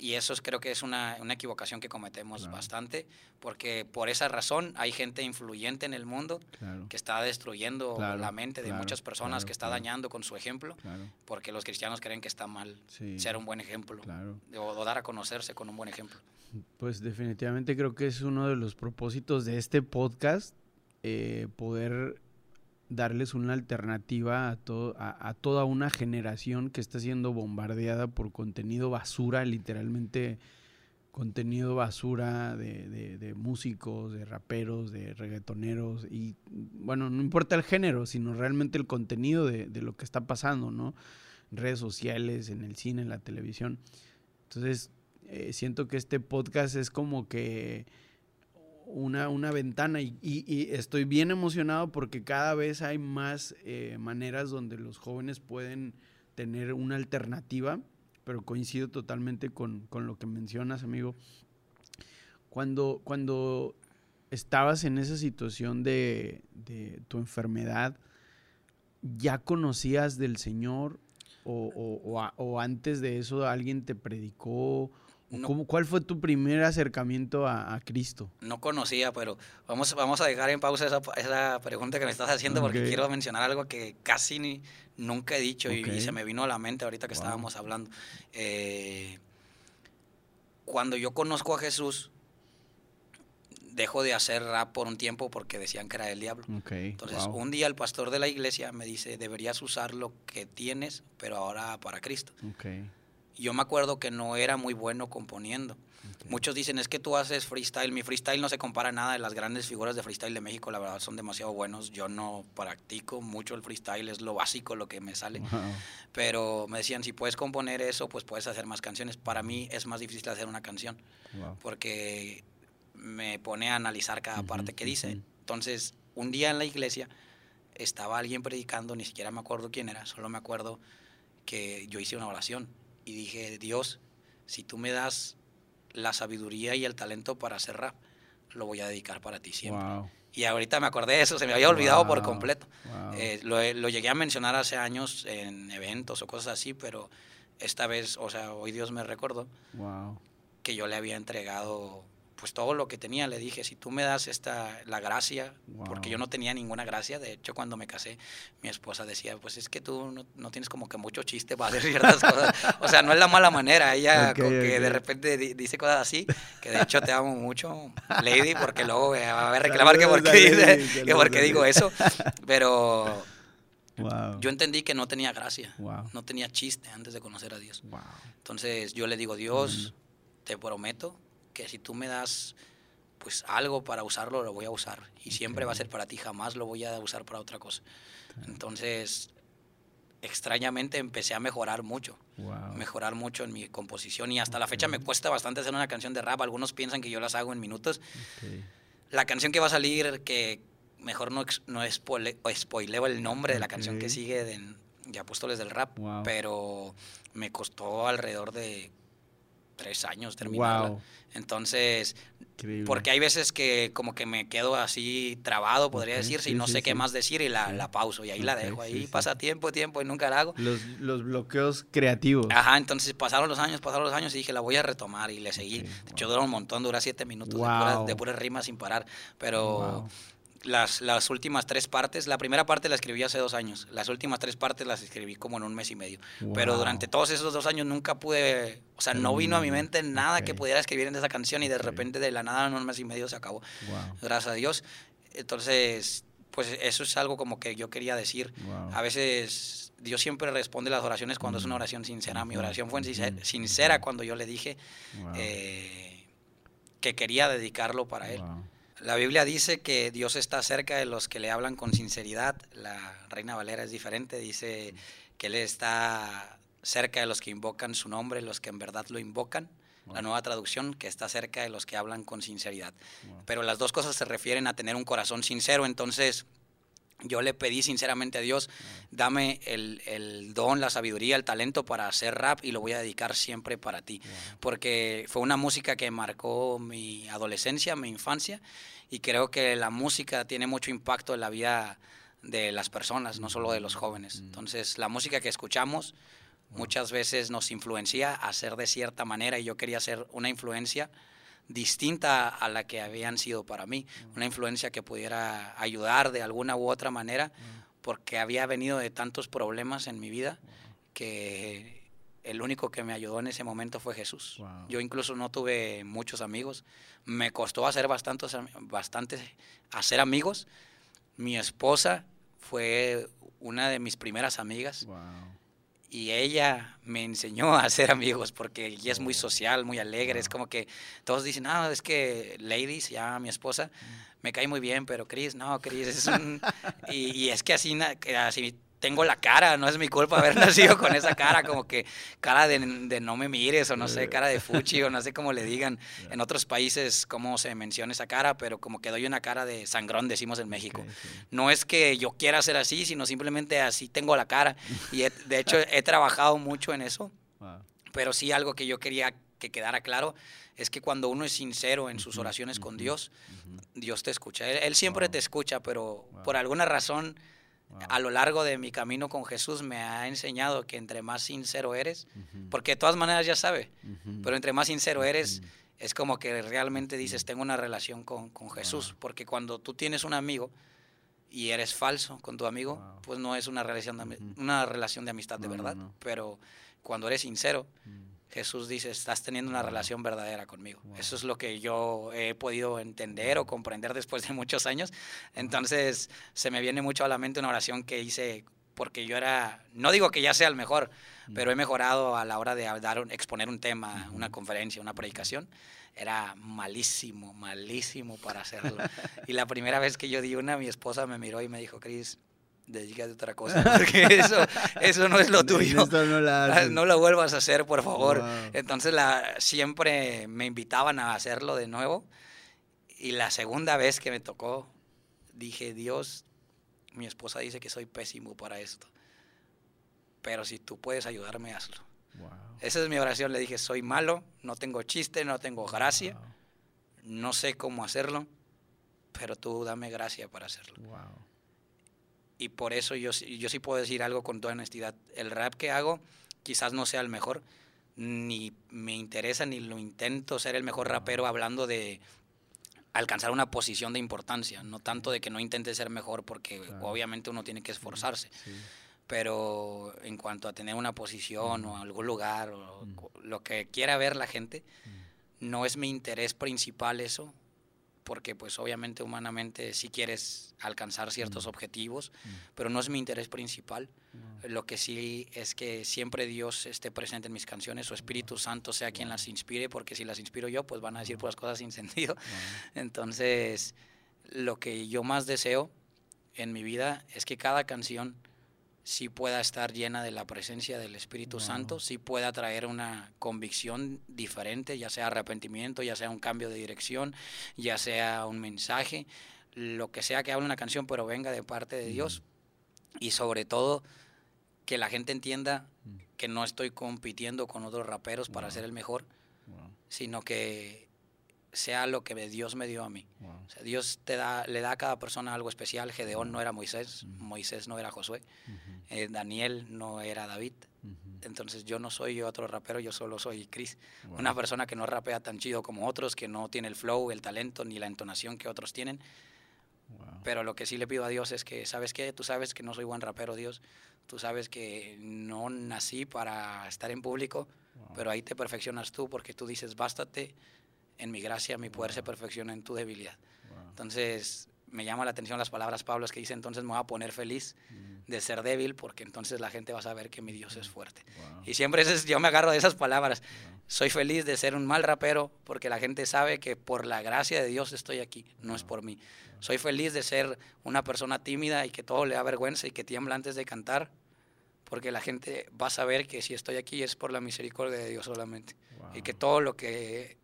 Y eso es- creo que es una, una equivocación que cometemos bastante, porque por esa razón hay gente influyente en el mundo Claro. que está destruyendo Claro, la mente de muchas personas, que está dañando con su ejemplo, porque los cristianos creen que está mal Sí. ser un buen ejemplo, o dar a conocerse con un buen ejemplo. Pues definitivamente creo que es uno de los propósitos de este podcast, eh, poder darles una alternativa a, todo, a, toda una generación que está siendo bombardeada por contenido basura, literalmente contenido basura de, músicos, de raperos, de reggaetoneros y bueno, no importa el género, sino realmente el contenido de, lo que está pasando, ¿no? Redes sociales, en el cine, en la televisión. Entonces, eh, siento que este podcast es como que una, una ventana y, estoy bien emocionado porque cada vez hay más eh, maneras donde los jóvenes pueden tener una alternativa, pero coincido totalmente con, con lo que mencionas, amigo. Cuando, cuando estabas en esa situación de, tu enfermedad, ¿ya conocías del Señor? O, o antes de eso alguien te predicó? ¿O No. cómo- ¿Cuál fue tu primer acercamiento a, a Cristo? No conocía, pero vamos, vamos a dejar en pausa esa, esa pregunta que me estás haciendo porque quiero mencionar algo que casi ni, nunca he dicho y- se me vino a la mente ahorita que Wow. estábamos hablando. Eh, cuando yo conozco a Jesús, dejo de hacer rap por un tiempo porque decían que era el diablo. Entonces, wow, un día el pastor de la iglesia me dice, deberías usar lo que tienes, pero ahora para Cristo. ok, Yo me acuerdo que no era muy bueno componiendo. Muchos dicen, es que tú haces freestyle. Mi freestyle no se compara a nada de las grandes figuras de freestyle de México. La verdad, son demasiado buenos. Yo no practico mucho el freestyle, es lo básico, lo que me sale. Wow, Pero me decían, si puedes componer eso, pues puedes hacer más canciones. Para mí es más difícil hacer una canción wow. porque me pone a analizar cada parte que dice. Entonces, un día en la iglesia estaba alguien predicando, ni siquiera me acuerdo quién era, solo me acuerdo que yo hice una oración y dije, Dios, si tú me das la sabiduría y el talento para hacer rap, lo voy a dedicar para ti siempre. Wow, Y ahorita me acordé de eso, se me había olvidado por completo. wow. Eh, lo, lo llegué a mencionar hace años en eventos o cosas así, pero esta vez, o sea, hoy Dios me recordó que yo le había entregado pues todo lo que tenía. Le dije, si tú me das esta, la gracia, porque yo no tenía ninguna gracia. De hecho, cuando me casé, mi esposa decía, pues es que tú no, no tienes como que mucho chiste para hacer ciertas cosas. O sea, no es la mala manera. Ella que de repente di- dice cosas así, que de hecho te amo mucho, Lady, porque luego me va a reclamar que por qué, digo eso. Pero Wow. yo entendí que no tenía gracia, Wow. no tenía chiste antes de conocer a Dios. Wow. Entonces yo le digo, Dios, te prometo que si tú me das pues algo para usarlo, lo voy a usar. Y siempre va a ser para ti, jamás lo voy a usar para otra cosa. Entonces, extrañamente empecé a mejorar mucho, Wow. mejorar mucho en mi composición y hasta la fecha me cuesta bastante hacer una canción de rap. Algunos piensan que yo las hago en minutos. La canción que va a salir, que mejor no, no spoile- spoileo el nombre de la canción que sigue de, de Apóstoles del Rap, Wow. pero me costó alrededor de tres años terminarla. Wow. Entonces, Increíble. porque hay veces que como que me quedo así trabado, podría Ok, decirse, sí, y no sí, sé qué sí. más decir y la, la pauso y ahí la Ok, dejo. Ahí pasa tiempo, tiempo y nunca la hago. Los, los bloqueos creativos. Ajá, entonces pasaron los años, pasaron los años y dije, la voy a retomar y le seguí. Ok, De hecho, wow. dura un montón, dura siete minutos de, Wow. puras, de puras rimas sin parar. Pero. Las, las últimas tres partes, la primera parte la escribí hace dos años, las últimas tres partes las escribí como en un mes y medio. Pero Wow. durante todos esos dos años nunca pude, o sea, no vino a mi mente nada que Ok. pudiera escribir en esa canción y de Ok. repente de la nada en un mes y medio se acabó. Wow. Gracias a Dios. Entonces, pues eso es algo como que yo quería decir. Wow. A veces Dios siempre responde las oraciones cuando es una Mm. oración sincera. Mi oración fue sincer- ujú, sincera cuando yo le dije eh, que quería dedicarlo para Él. La Biblia dice que Dios está cerca de los que le hablan con sinceridad. La Reina Valera es diferente, dice que Él está cerca de los que invocan su nombre, los que en verdad lo invocan. La nueva traducción, que está cerca de los que hablan con sinceridad. Wow. Pero las dos cosas se refieren a tener un corazón sincero, entonces yo le pedí sinceramente a Dios, dame el, el, don, la sabiduría, el talento para hacer rap y lo voy a dedicar siempre para ti. Porque fue una música que marcó mi adolescencia, mi infancia, y creo que la música tiene mucho impacto en la vida de las personas, no solo de los jóvenes. Entonces, la música que escuchamos muchas veces nos influencia a ser de cierta manera y yo quería ser una influencia distinta a la que habían sido para mí, una influencia que pudiera ayudar de alguna u otra manera, porque había venido de tantos problemas en mi vida que el único que me ayudó en ese momento fue Jesús. Yo incluso no tuve muchos amigos, me costó hacer bastantes, bastantes hacer amigos. Mi esposa fue una de mis primeras amigas y ella me enseñó a ser amigos porque ella es muy social, muy alegre. Es como que todos dicen, no, es que Lady, se llama mi esposa, me cae muy bien, pero Chris, no, Chris es un... y, y, es que así, así tengo la cara, no es mi culpa haber nacido con esa cara, como que cara de, no me mires o no sé, cara de fuchi o no sé cómo le digan en otros países cómo se menciona esa cara, pero como que doy una cara de sangrón, decimos en México. No es que yo quiera ser así, sino simplemente así tengo la cara. Y de hecho he trabajado mucho en eso, pero sí algo que yo quería que quedara claro es que cuando uno es sincero en sus oraciones con Dios, Dios te escucha. Él, siempre te escucha, pero por alguna razón a lo largo de mi camino con Jesús me ha enseñado que entre más sincero eres, porque de todas maneras ya sabe, pero entre más sincero eres, es como que realmente dices, tengo una relación con, Jesús, porque cuando tú tienes un amigo y eres falso con tu amigo, pues no es una relación de, una relación de amistad de verdad, pero cuando eres sincero, Jesús dice, estás teniendo una relación verdadera conmigo. Eso es lo que yo he podido entender o comprender después de muchos años. Entonces, se me viene mucho a la mente una oración que hice porque yo era, no digo que ya sea el mejor, pero he mejorado a la hora de dar, exponer un tema, una conferencia, una predicación. Era malísimo, malísimo para hacerlo. y la primera vez que yo di una, mi esposa me miró y me dijo, Cris, dedícate a otra cosa, porque eso, eso no es lo tuyo. no, la no, lo vuelvas a hacer, por favor. Entonces la, siempre me invitaban a hacerlo de nuevo. Y la segunda vez que me tocó, dije, Dios, mi esposa dice que soy pésimo para esto. Pero si tú puedes ayudarme, hazlo. Esa es mi oración. Le dije, soy malo, no tengo chiste, no tengo gracia, no sé cómo hacerlo, pero tú dame gracia para hacerlo y por eso yo, yo sí puedo decir algo con toda honestidad. El rap que hago quizás no sea el mejor, ni me interesa ni lo intento ser el mejor rapero hablando de alcanzar una posición de importancia, no tanto de que no intente ser mejor porque obviamente uno tiene que esforzarse. Pero en cuanto a tener una posición o algún lugar o lo que quiera ver la gente, no es mi interés principal eso, porque pues obviamente humanamente si quieres alcanzar ciertos mm. objetivos, mm. pero no es mi interés principal. Lo que sí es que siempre Dios esté presente en mis canciones, su Espíritu Santo sea quien las inspire, porque si las inspiro yo, pues van a decir puras cosas sin sentido. Entonces, lo que yo más deseo en mi vida es que cada canción sí pueda estar llena de la presencia del Espíritu Santo, sí pueda traer una convicción diferente, ya sea arrepentimiento, ya sea un cambio de dirección, ya sea un mensaje, lo que sea que hable una canción, pero venga de parte de Dios. Y sobre todo, que la gente entienda mm. que no estoy compitiendo con otros raperos para ser el mejor, sino que sea lo que Dios me dio a mí. Dios te da, le da a cada persona algo especial. Gedeón no era Moisés, Moisés no era Josué, eh, Daniel no era David. Entonces yo no soy otro rapero, yo solo soy Chris. Una persona que no rapea tan chido como otros, que no tiene el flow, el talento ni la entonación que otros tienen. Pero lo que sí le pido a Dios es que, ¿sabes qué? Tú sabes que no soy buen rapero, Dios. Tú sabes que no nací para estar en público, pero ahí te perfeccionas tú porque tú dices, bástate en mi gracia, mi poder se perfecciona en tu debilidad. Entonces, me llama la atención las palabras Pablo que dice, entonces me voy a poner feliz de ser débil, porque entonces la gente va a saber que mi Dios es fuerte. Y siempre es, yo me agarro de esas palabras. Soy feliz de ser un mal rapero, porque la gente sabe que por la gracia de Dios estoy aquí, no es por mí. Soy feliz de ser una persona tímida y que todo le da vergüenza y que tiembla antes de cantar, porque la gente va a saber que si estoy aquí es por la misericordia de Dios solamente. Y que todo lo que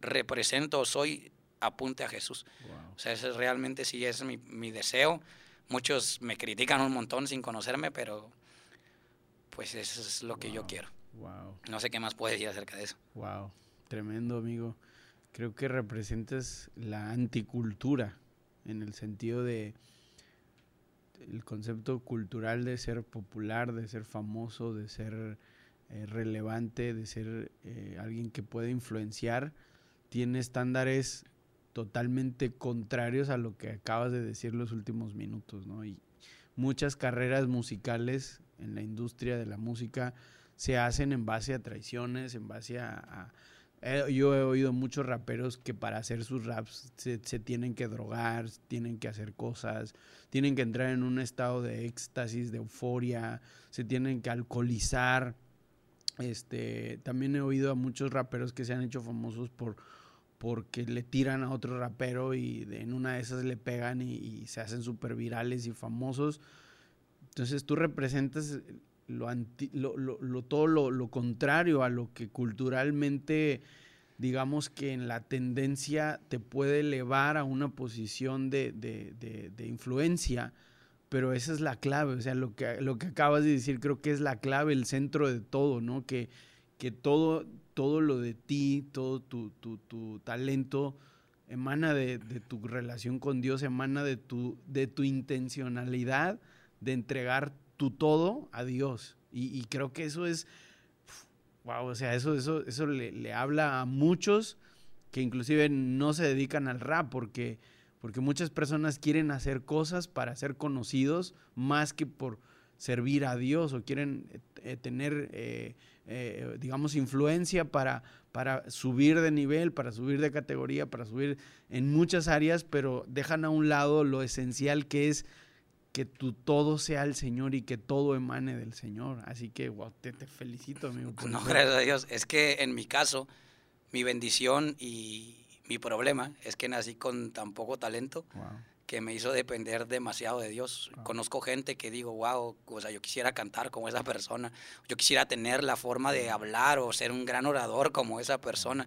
represento, soy, apunte a Jesús. O sea, ese realmente sí es mi, mi, deseo, Muchos me critican un montón sin conocerme, pero pues eso es lo que yo quiero. Wow. No sé qué más puedes decir acerca de eso. Wow, tremendo amigo. Creo que representas la anticultura en el sentido de el concepto cultural de ser popular, de ser famoso, de ser eh, relevante, de ser eh, alguien que puede influenciar, tiene estándares totalmente contrarios a lo que acabas de decir los últimos minutos. Y muchas carreras musicales en la industria de la música se hacen en base a traiciones, en base a... yo he oído muchos raperos que para hacer sus raps se, tienen que drogar, tienen que hacer cosas, tienen que entrar en un estado de éxtasis, de euforia, se tienen que alcoholizar. Este, también he oído a muchos raperos que se han hecho famosos por porque le tiran a otro rapero y en una de esas le pegan y, se hacen súper virales y famosos entonces tú representas lo, lo, todo lo, contrario a lo que culturalmente, digamos que en la tendencia te puede elevar a una posición de, influencia, pero esa es la clave, o sea, lo que, lo que acabas de decir creo que es la clave, el centro de todo, ¿no? Que, que todo, todo lo de ti, todo tu, tu talento emana de, tu relación con Dios, emana de tu, de tu intencionalidad de entregar tu todo a Dios. Y, creo que eso es, wow, o sea, eso, eso, eso le, habla a muchos que inclusive no se dedican al rap, porque, porque muchas personas quieren hacer cosas para ser conocidos más que por servir a Dios o quieren eh, tener, eh, digamos, influencia para, para subir de nivel, para subir de categoría, para subir en muchas áreas, pero dejan a un lado lo esencial que es que tu todo sea el Señor y que todo emane del Señor. Así que, wow, te, felicito, amigo. no, gracias a Dios. Es que en mi caso, mi bendición y mi problema es que nací con tan poco talento que me hizo depender demasiado de Dios. Conozco gente que digo, wow, o sea, yo quisiera cantar como esa persona, yo quisiera tener la forma de hablar o ser un gran orador como esa persona.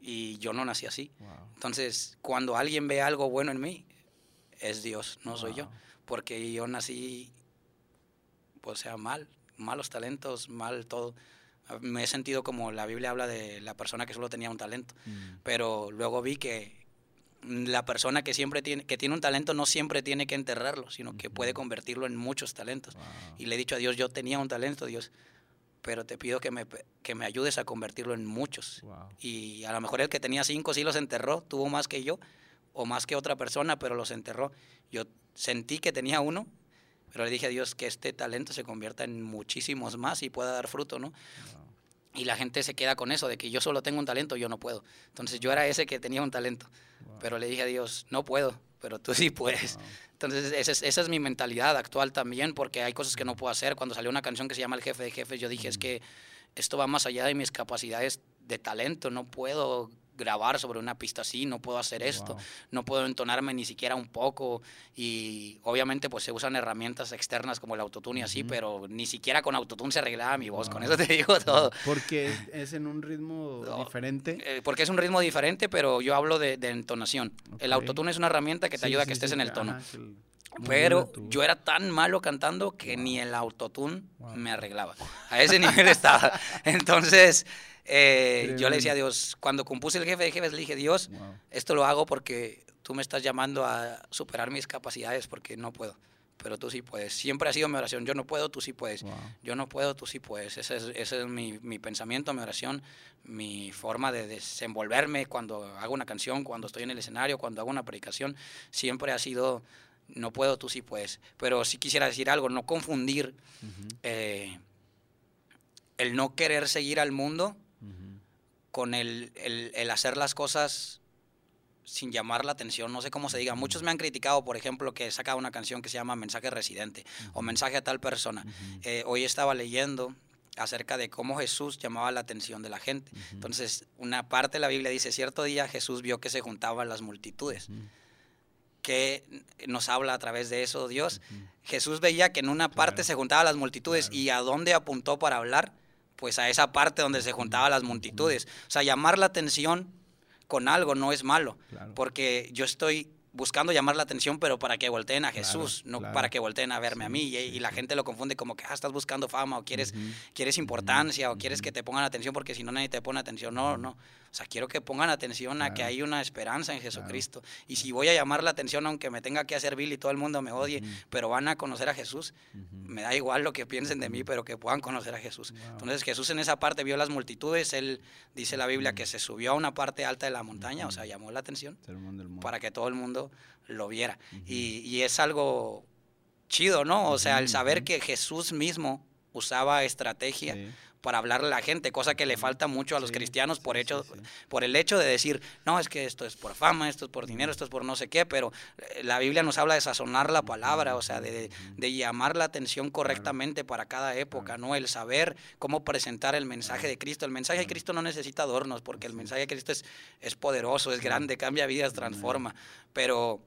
Y yo no nací así. Entonces, cuando alguien ve algo bueno en mí, es Dios, no soy yo porque yo nací, pues, sea, mal, malos talentos, mal todo. Me he sentido como la Biblia habla de la persona que solo tenía un talento, mm. pero luego vi que la persona que siempre tiene, que tiene un talento no siempre tiene que enterrarlo, sino que puede convertirlo en muchos talentos. Y le he dicho a Dios, yo tenía un talento, Dios, pero te pido que me, que me ayudes a convertirlo en muchos. Y a lo mejor el que tenía cinco sí los enterró, tuvo más que yo, o más que otra persona, pero los enterró. Yo sentí que tenía uno, pero le dije a Dios que este talento se convierta en muchísimos más y pueda dar fruto, ¿no? Y la gente se queda con eso, de que yo solo tengo un talento, yo no puedo. Entonces yo era ese que tenía un talento, pero le dije a Dios, no puedo, pero tú sí puedes. Entonces esa es, esa es, mi mentalidad actual también, porque hay cosas que no puedo hacer. Cuando salió una canción que se llama El Jefe de Jefes, yo dije, es que esto va más allá de mis capacidades de talento, no puedo grabar sobre una pista así, no puedo hacer esto, no puedo entonarme ni siquiera un poco y obviamente pues se usan herramientas externas como el autotune y así, pero ni siquiera con autotune se arreglaba mi voz, con eso te digo todo. Porque es en un ritmo diferente. Eh, porque es un ritmo diferente, pero yo hablo de, entonación. El autotune es una herramienta que te ayuda a que estés en el tono. Pero yo era tan malo cantando que ni el autotune me arreglaba. A ese nivel estaba. Entonces, eh, yo le decía a Dios, cuando compuse el jefe de jefes, le dije, Dios, esto lo hago porque tú me estás llamando a superar mis capacidades porque no puedo. Pero tú sí puedes. Siempre ha sido mi oración. Yo no puedo, tú sí puedes. Yo no puedo, tú sí puedes. Ese es, ese es mi, mi, pensamiento, mi oración, mi forma de desenvolverme cuando hago una canción, cuando estoy en el escenario, cuando hago una predicación. Siempre ha sido no puedo, tú sí puedes. Pero sí quisiera decir algo, no confundir eh, el no querer seguir al mundo con el, hacer las cosas sin llamar la atención, no sé cómo se diga. Muchos me han criticado, por ejemplo, que he sacado una canción que se llama Mensaje Residente o Mensaje a tal persona. Eh, hoy estaba leyendo acerca de cómo Jesús llamaba la atención de la gente. Entonces, una parte de la Biblia dice, cierto día Jesús vio que se juntaban las multitudes que nos habla a través de eso Dios. Jesús veía que en una parte se juntaban las multitudes y a dónde apuntó para hablar, pues a esa parte donde se juntaban las multitudes. O sea, llamar la atención con algo no es malo, porque yo estoy buscando llamar la atención, pero para que volteen a Jesús, no para que volteen a verme a mí. Y, la gente lo confunde como que ah, estás buscando fama o quieres, quieres importancia o quieres que te pongan atención porque si no nadie te pone atención. No, no. O sea, quiero que pongan atención a que hay una esperanza en Jesucristo. Y si voy a llamar la atención, aunque me tenga que hacer vil y todo el mundo me odie, pero van a conocer a Jesús, me da igual lo que piensen de mí, pero que puedan conocer a Jesús. Entonces Jesús en esa parte vio las multitudes, él dice la Biblia que se subió a una parte alta de la montaña, o sea, llamó la atención para que todo el mundo lo viera. y, es algo chido, ¿no? O sea, el saber que Jesús mismo usaba estrategia para hablarle a la gente, cosa que le falta mucho a los cristianos por, hecho, por el hecho de decir, no, es que esto es por fama, esto es por dinero, esto es por no sé qué, pero eh, la Biblia nos habla de sazonar la palabra, o sea, de, llamar la atención correctamente para cada época, ¿no? El saber cómo presentar el mensaje de Cristo. El mensaje de Cristo no necesita adornos, porque el mensaje de Cristo es, es poderoso, es grande, cambia vidas, transforma, pero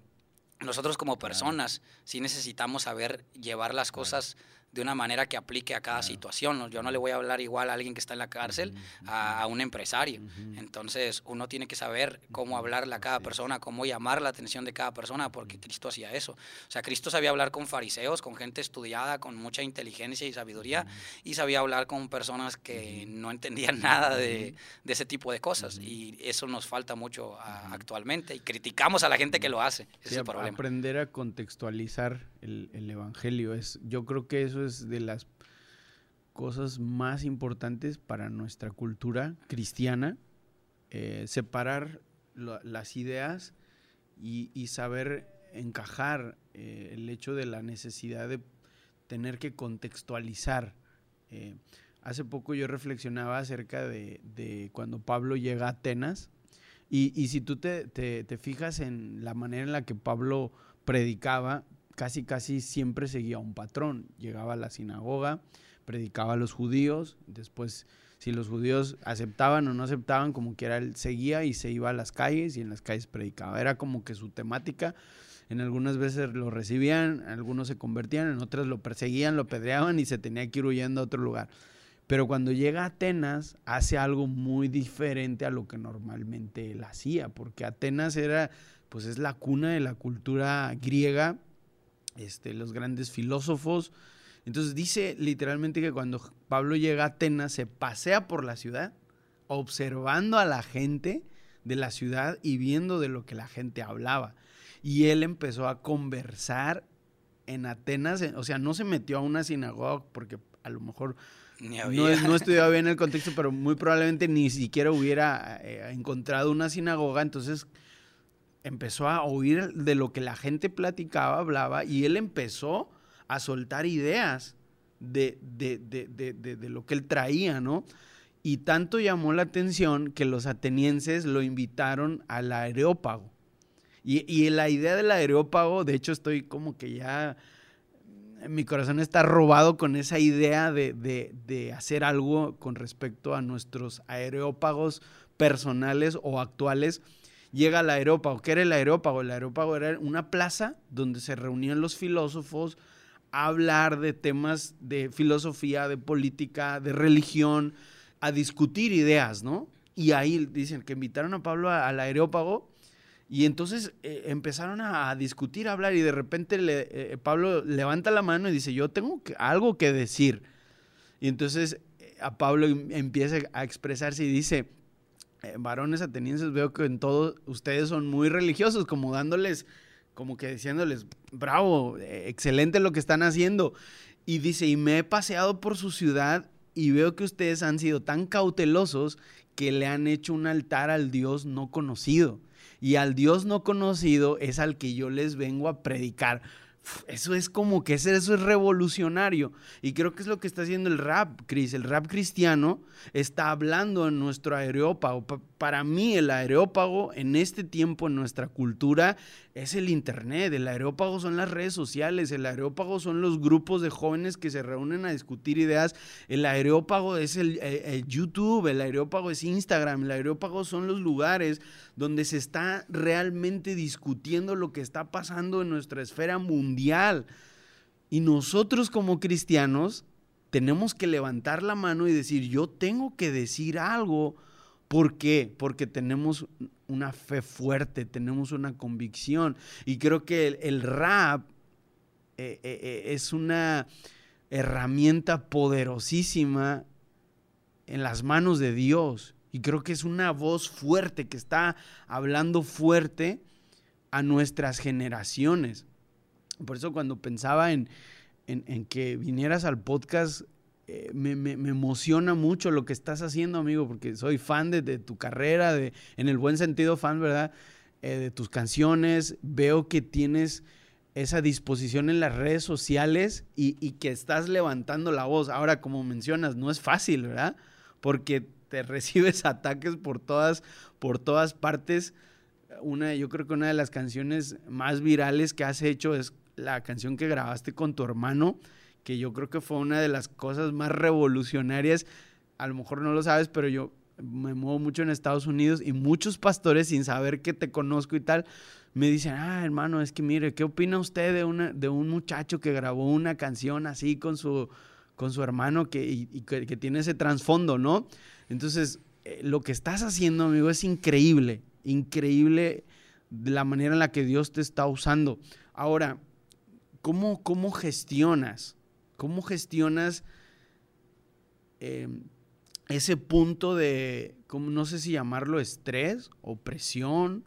nosotros como personas sí necesitamos saber llevar las cosas de una manera que aplique a cada situación. Yo no le voy a hablar igual a alguien que está en la cárcel a, un empresario. Entonces uno tiene que saber cómo hablarle a cada persona, cómo llamar la atención de cada persona, porque Cristo hacía eso. O sea, Cristo sabía hablar con fariseos, con gente estudiada, con mucha inteligencia y sabiduría, y sabía hablar con personas que no entendían nada de, ese tipo de cosas. Y eso nos falta mucho actualmente. Y criticamos a la gente que lo hace. Ese es el problema. Aprender a contextualizar el, el Evangelio. Es, yo creo que eso es de las cosas más importantes para nuestra cultura cristiana, eh, separar las ideas y, saber encajar eh, el hecho de la necesidad de tener que contextualizar. Eh, hace poco yo reflexionaba acerca de, cuando Pablo llega a Atenas y, si tú te, fijas en la manera en la que Pablo predicaba, casi casi siempre seguía un patrón. Llegaba a la sinagoga, predicaba a los judíos, después si los judíos aceptaban o no aceptaban, como quiera, él seguía y se iba a las calles y en las calles predicaba. Era como que su temática. En algunas veces lo recibían, algunos se convertían, en otras lo perseguían, lo pedreaban y se tenía que ir huyendo a otro lugar. Pero cuando llega a Atenas, hace algo muy diferente a lo que normalmente él hacía, porque Atenas era, pues es la cuna de la cultura griega, este, los grandes filósofos. Entonces dice literalmente que cuando Pablo llega a Atenas se pasea por la ciudad, observando a la gente de la ciudad y viendo de lo que la gente hablaba. Y él empezó a conversar en Atenas, o sea, no se metió a una sinagoga porque a lo mejor no, no, estudiaba bien el contexto, pero muy probablemente ni siquiera hubiera eh, encontrado una sinagoga, entonces empezó a oír de lo que la gente platicaba, hablaba, y él empezó a soltar ideas de, de, lo que él traía, ¿no? Y tanto llamó la atención que los atenienses lo invitaron al areópago. Y, y la idea del areópago, de hecho estoy como que ya, mi corazón está robado con esa idea de, de hacer algo con respecto a nuestros areópagos personales o actuales llega al aerópago. ¿Qué era el aerópago? El aerópago era una plaza donde se reunían los filósofos a hablar de temas de filosofía, de política, de religión, a discutir ideas, ¿no? Y ahí dicen que invitaron a Pablo al aerópago y entonces eh, empezaron a, discutir, a hablar y de repente le, eh, Pablo levanta la mano y dice, yo tengo algo que decir. Y entonces eh, a Pablo em, empieza a expresarse y dice, eh, varones atenienses, veo que en todo ustedes son muy religiosos, como dándoles, como que diciéndoles, bravo, eh, excelente lo que están haciendo. Y dice, y me he paseado por su ciudad y veo que ustedes han sido tan cautelosos que le han hecho un altar al Dios no conocido. Y al Dios no conocido es al que yo les vengo a predicar. Eso es como que eso es revolucionario. Y creo que es lo que está haciendo el rap, Cris. El rap cristiano está hablando en nuestro aerópago. Para mí, el aerópago en este tiempo, en nuestra cultura, es el Internet. El aerópago son las redes sociales. El aerópago son los grupos de jóvenes que se reúnen a discutir ideas. El aerópago es el, el YouTube. El aerópago es Instagram. El aerópago son los lugares donde se está realmente discutiendo lo que está pasando en nuestra esfera mundial. Y nosotros como cristianos tenemos que levantar la mano y decir, yo tengo que decir algo. ¿Por qué? Porque tenemos una fe fuerte, tenemos una convicción. Y creo que el, rap eh, eh, eh, es una herramienta poderosísima en las manos de Dios. Y creo que es una voz fuerte que está hablando fuerte a nuestras generaciones. Por eso cuando pensaba en, que vinieras al podcast, eh, me, emociona mucho lo que estás haciendo, amigo, porque soy fan de, tu carrera, de, en el buen sentido fan, ¿verdad? Eh, de tus canciones. Veo que tienes esa disposición en las redes sociales y, y, que estás levantando la voz. Ahora, como mencionas, no es fácil, ¿verdad? Porque te recibes ataques por todas, por todas partes. Una, yo creo que una de las canciones más virales que has hecho es la canción que grabaste con tu hermano, que yo creo que fue una de las cosas más revolucionarias. A lo mejor no lo sabes, pero yo me muevo mucho en Estados Unidos y muchos pastores, sin saber que te conozco y tal, me dicen, ah, hermano, es que mire, ¿qué opina usted de, una, de un muchacho que grabó una canción así con su, con su hermano que, y, que, que, tiene ese trasfondo, ¿no? Entonces, eh, lo que estás haciendo, amigo, es increíble, increíble la manera en la que Dios te está usando. Ahora, ¿cómo, cómo gestionas? ¿Cómo gestionas em, ese punto de, no sé si llamarlo estrés o presión,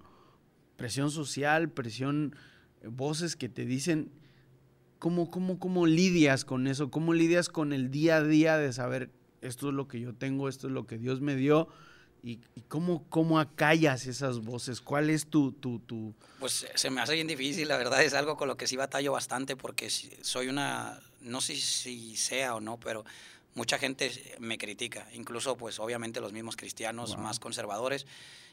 presión social, presión, eh, voces que te dicen, ¿cómo, cómo, cómo lidias con eso? ¿Cómo lidias con el día a día de saber, esto es lo que yo tengo, esto es lo que Dios me dio. ¿Y, cómo, cómo acallas esas voces? ¿Cuál es tu, tu, tu...? Pues se me hace bien difícil, la verdad es algo con lo que sí batallo bastante porque soy una, no sé si sea o no, pero mucha gente me critica, incluso pues obviamente los mismos cristianos más conservadores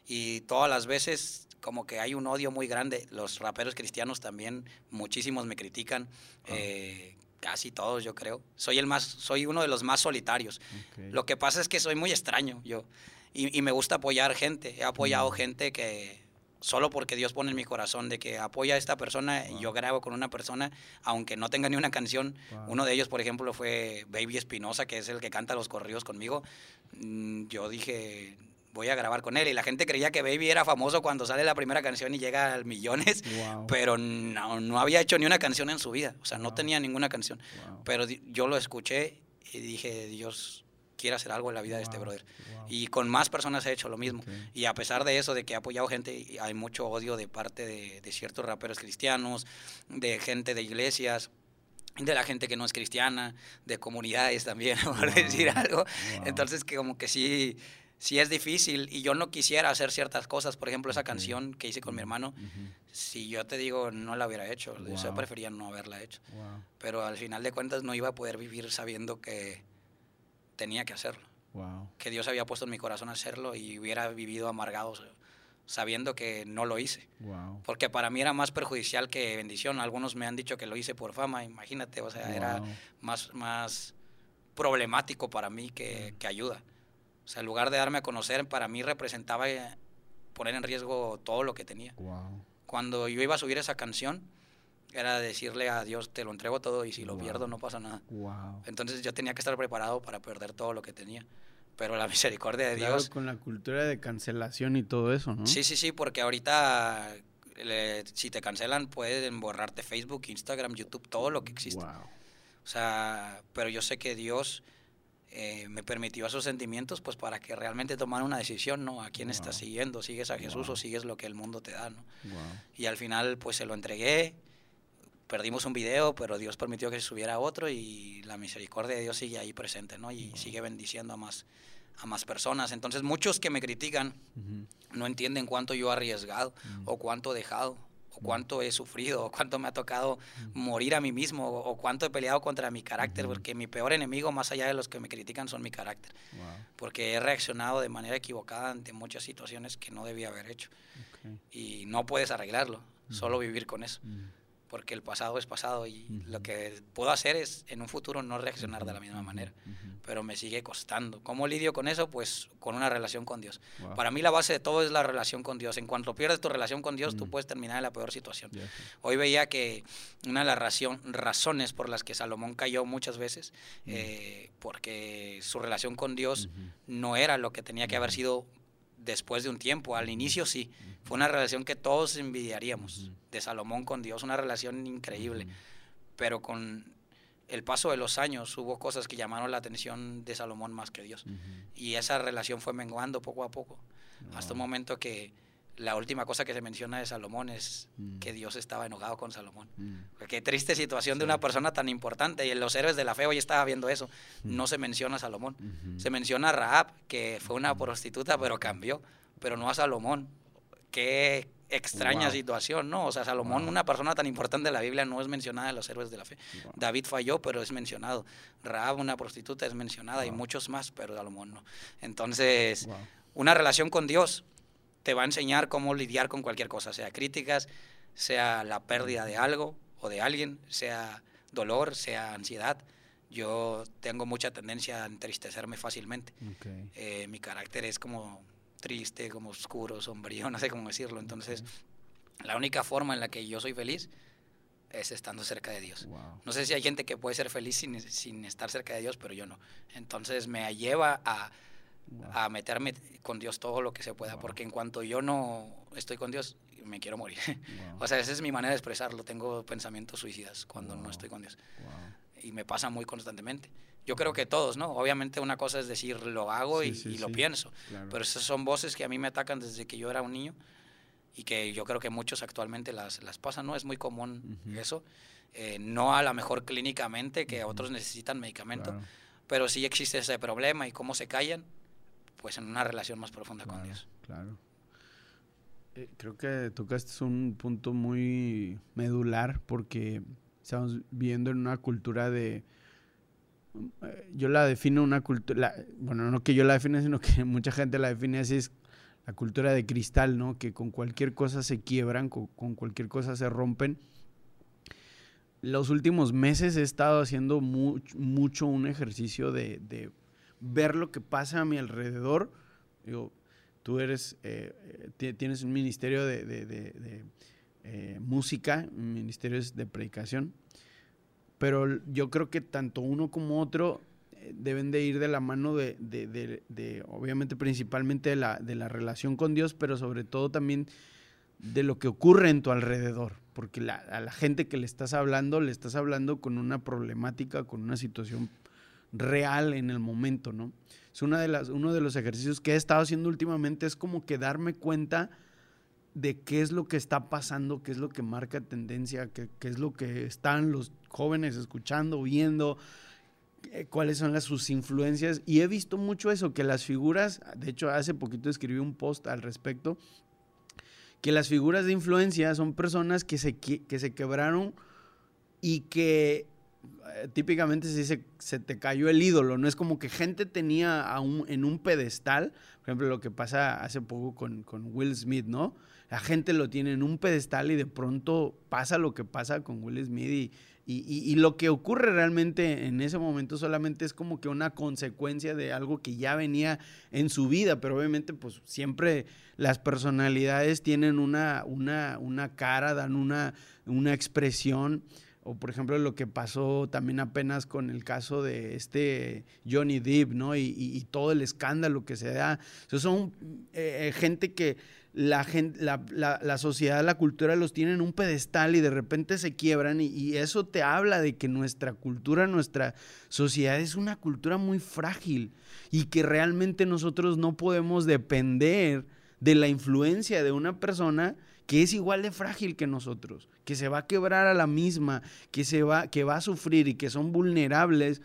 y todas las veces como que hay un odio muy grande, los raperos cristianos también, muchísimos me critican, eh, Casi todos, yo creo. Soy el más, soy uno de los más solitarios. Lo que pasa es que soy muy extraño, yo. Y, me gusta apoyar gente. He apoyado mm. gente que solo porque Dios pone en mi corazón de que apoya a esta persona, y yo grabo con una persona, aunque no tenga ni una canción. Uno de ellos, por ejemplo, fue Baby Espinosa, que es el que canta los corridos conmigo. Mm, yo dije, voy a grabar con él. Y la gente creía que Baby era famoso cuando sale la primera canción y llega a millones, pero no, no, había hecho ni una canción en su vida, o sea, no tenía ninguna canción. Pero yo lo escuché y dije, Dios quiere hacer algo en la vida de este brother. Y con más personas he hecho lo mismo. Y a pesar de eso, de que he apoyado gente, hay mucho odio de parte de, de ciertos raperos cristianos, de gente de iglesias de la gente que no es cristiana, de comunidades también, por decir algo. Entonces, que como que sí, sí es difícil y yo no quisiera hacer ciertas cosas. Por ejemplo, esa canción que hice con mi hermano, si yo te digo, no la hubiera hecho. Yo prefería no haberla hecho. Pero al final de cuentas no iba a poder vivir sabiendo que tenía que hacerlo. Que Dios había puesto en mi corazón hacerlo y hubiera vivido amargado sabiendo que no lo hice. Porque para mí era más perjudicial que bendición. Algunos me han dicho que lo hice por fama, imagínate, o sea, era más, más problemático para mí que, que ayuda. O sea, en lugar de darme a conocer, para mí representaba eh, poner en riesgo todo lo que tenía. Cuando yo iba a subir esa canción, era decirle a Dios, te lo entrego todo y si lo pierdo no pasa nada. Entonces yo tenía que estar preparado para perder todo lo que tenía. Pero la misericordia de Dios... con la cultura de cancelación y todo eso, ¿no? Sí, sí, sí, porque ahorita si te cancelan pueden borrarte Facebook, Instagram, YouTube, todo lo que existe. O sea, pero yo sé que Dios eh, me permitió esos sentimientos pues para que realmente tomara una decisión, ¿no? ¿A quién estás siguiendo? ¿Sigues a Jesús o sigues lo que el mundo te da, ¿no? Y al final pues se lo entregué, perdimos un video, pero Dios permitió que se subiera otro y la misericordia de Dios sigue ahí presente, ¿no? Y sigue bendiciendo a más, a más personas. Entonces muchos que me critican no entienden cuánto yo he arriesgado o cuánto he dejado cuánto he sufrido, o cuánto me ha tocado morir a mí mismo, o, cuánto he peleado contra mi carácter, porque mi peor enemigo, más allá de los que me critican, son mi carácter. Porque he reaccionado de manera equivocada ante muchas situaciones que no debía haber hecho. Y no puedes arreglarlo, solo vivir con eso porque el pasado es pasado y lo que puedo hacer es en un futuro no reaccionar de la misma manera, pero me sigue costando. ¿Cómo lidio con eso? Pues con una relación con Dios. Para mí la base de todo es la relación con Dios. En cuanto pierdes tu relación con Dios, tú puedes terminar en la peor situación. Hoy veía que una de las razones por las que Salomón cayó muchas veces, eh, porque su relación con Dios no era lo que tenía que haber sido después de un tiempo. Al inicio sí, fue una relación que todos envidiaríamos, de Salomón con Dios, una relación increíble. Pero con el paso de los años hubo cosas que llamaron la atención de Salomón más que Dios. Y esa relación fue menguando poco a poco, hasta un momento que la última cosa que se menciona de Salomón es mm. que Dios estaba enojado con Salomón. Mm. Qué triste situación de una persona tan importante. Y en los héroes de la fe hoy estaba viendo eso. Mm. No se menciona a Salomón. Se menciona a Rahab, que fue una prostituta, pero cambió. Pero no a Salomón. Qué extraña situación, ¿no? O sea, Salomón, una persona tan importante de la Biblia, no es mencionada en los héroes de la fe. David falló, pero es mencionado. Rahab, una prostituta, es mencionada. Y muchos más, pero Salomón no. Entonces, una relación con Dios te va a enseñar cómo lidiar con cualquier cosa, sea críticas, sea la pérdida de algo o de alguien, sea dolor, sea ansiedad. Yo tengo mucha tendencia a entristecerme fácilmente. Eh, mi carácter es como triste, como oscuro, sombrío, no sé cómo decirlo. Entonces, la única forma en la que yo soy feliz es estando cerca de Dios. No sé si hay gente que puede ser feliz sin, sin estar cerca de Dios, pero yo no. Entonces me lleva a a meterme con Dios todo lo que se pueda, porque en cuanto yo no estoy con Dios, me quiero morir. o sea, esa es mi manera de expresarlo. Tengo pensamientos suicidas cuando no estoy con Dios. Y me pasa muy constantemente. Yo creo que todos, ¿no? Obviamente una cosa es decir, lo hago y, lo pienso, pero esas son voces que a mí me atacan desde que yo era un niño y que yo creo que muchos actualmente las, las pasan, ¿no? Es muy común eso. Eh, no a lo mejor clínicamente, que otros necesitan medicamento, pero sí existe ese problema y cómo se callan, pues en una relación más profunda con Dios. Claro. Eh, creo que tocaste un punto muy medular porque estamos viviendo en una cultura de... Eh, yo la defino una cultura, bueno, no que yo la define, sino que mucha gente la define así, es la cultura de cristal, ¿no? Que con cualquier cosa se quiebran, con, cualquier cosa se rompen. Los últimos meses he estado haciendo mucho un ejercicio de ver lo que pasa a mi alrededor. Tú eres, eh, eh, tienes un ministerio de, eh, música, un ministerio de predicación, pero yo creo que tanto uno como otro deben de ir de la mano de, obviamente principalmente de la, de la relación con Dios, pero sobre todo también de lo que ocurre en tu alrededor, porque a la gente que le estás hablando, le estás hablando con una problemática, con una situación real en el momento, ¿no? Es una de las, uno de los ejercicios que he estado haciendo últimamente, es como que darme cuenta de qué es lo que está pasando, qué es lo que marca tendencia, qué, es lo que están los jóvenes escuchando, viendo, eh, cuáles son las, sus influencias. Y he visto mucho eso, que las figuras, de hecho hace poquito escribí un post al respecto, que las figuras de influencia son personas que se, que se quebraron y que típicamente se dice, se te cayó el ídolo, no es como que gente tenía en un pedestal, por ejemplo, lo que pasa hace poco con, Will Smith, ¿no? La gente lo tiene en un pedestal y de pronto pasa lo que pasa con Will Smith y, lo que ocurre realmente en ese momento solamente es como que una consecuencia de algo que ya venía en su vida, pero obviamente pues siempre las personalidades tienen una, una, una cara, dan una, una expresión o por ejemplo lo que pasó también apenas con el caso de este Johnny Depp, ¿no? Y, todo el escándalo que se da. son eh, eh, gente que la, gente, la, sociedad, la cultura los tiene en un pedestal y de repente se quiebran y, y, eso te habla de que nuestra cultura, nuestra sociedad es una cultura muy frágil y que realmente nosotros no podemos depender de la influencia de una persona que es igual de frágil que nosotros, que se va a quebrar a la misma, que, se va, que va a sufrir y que son vulnerables.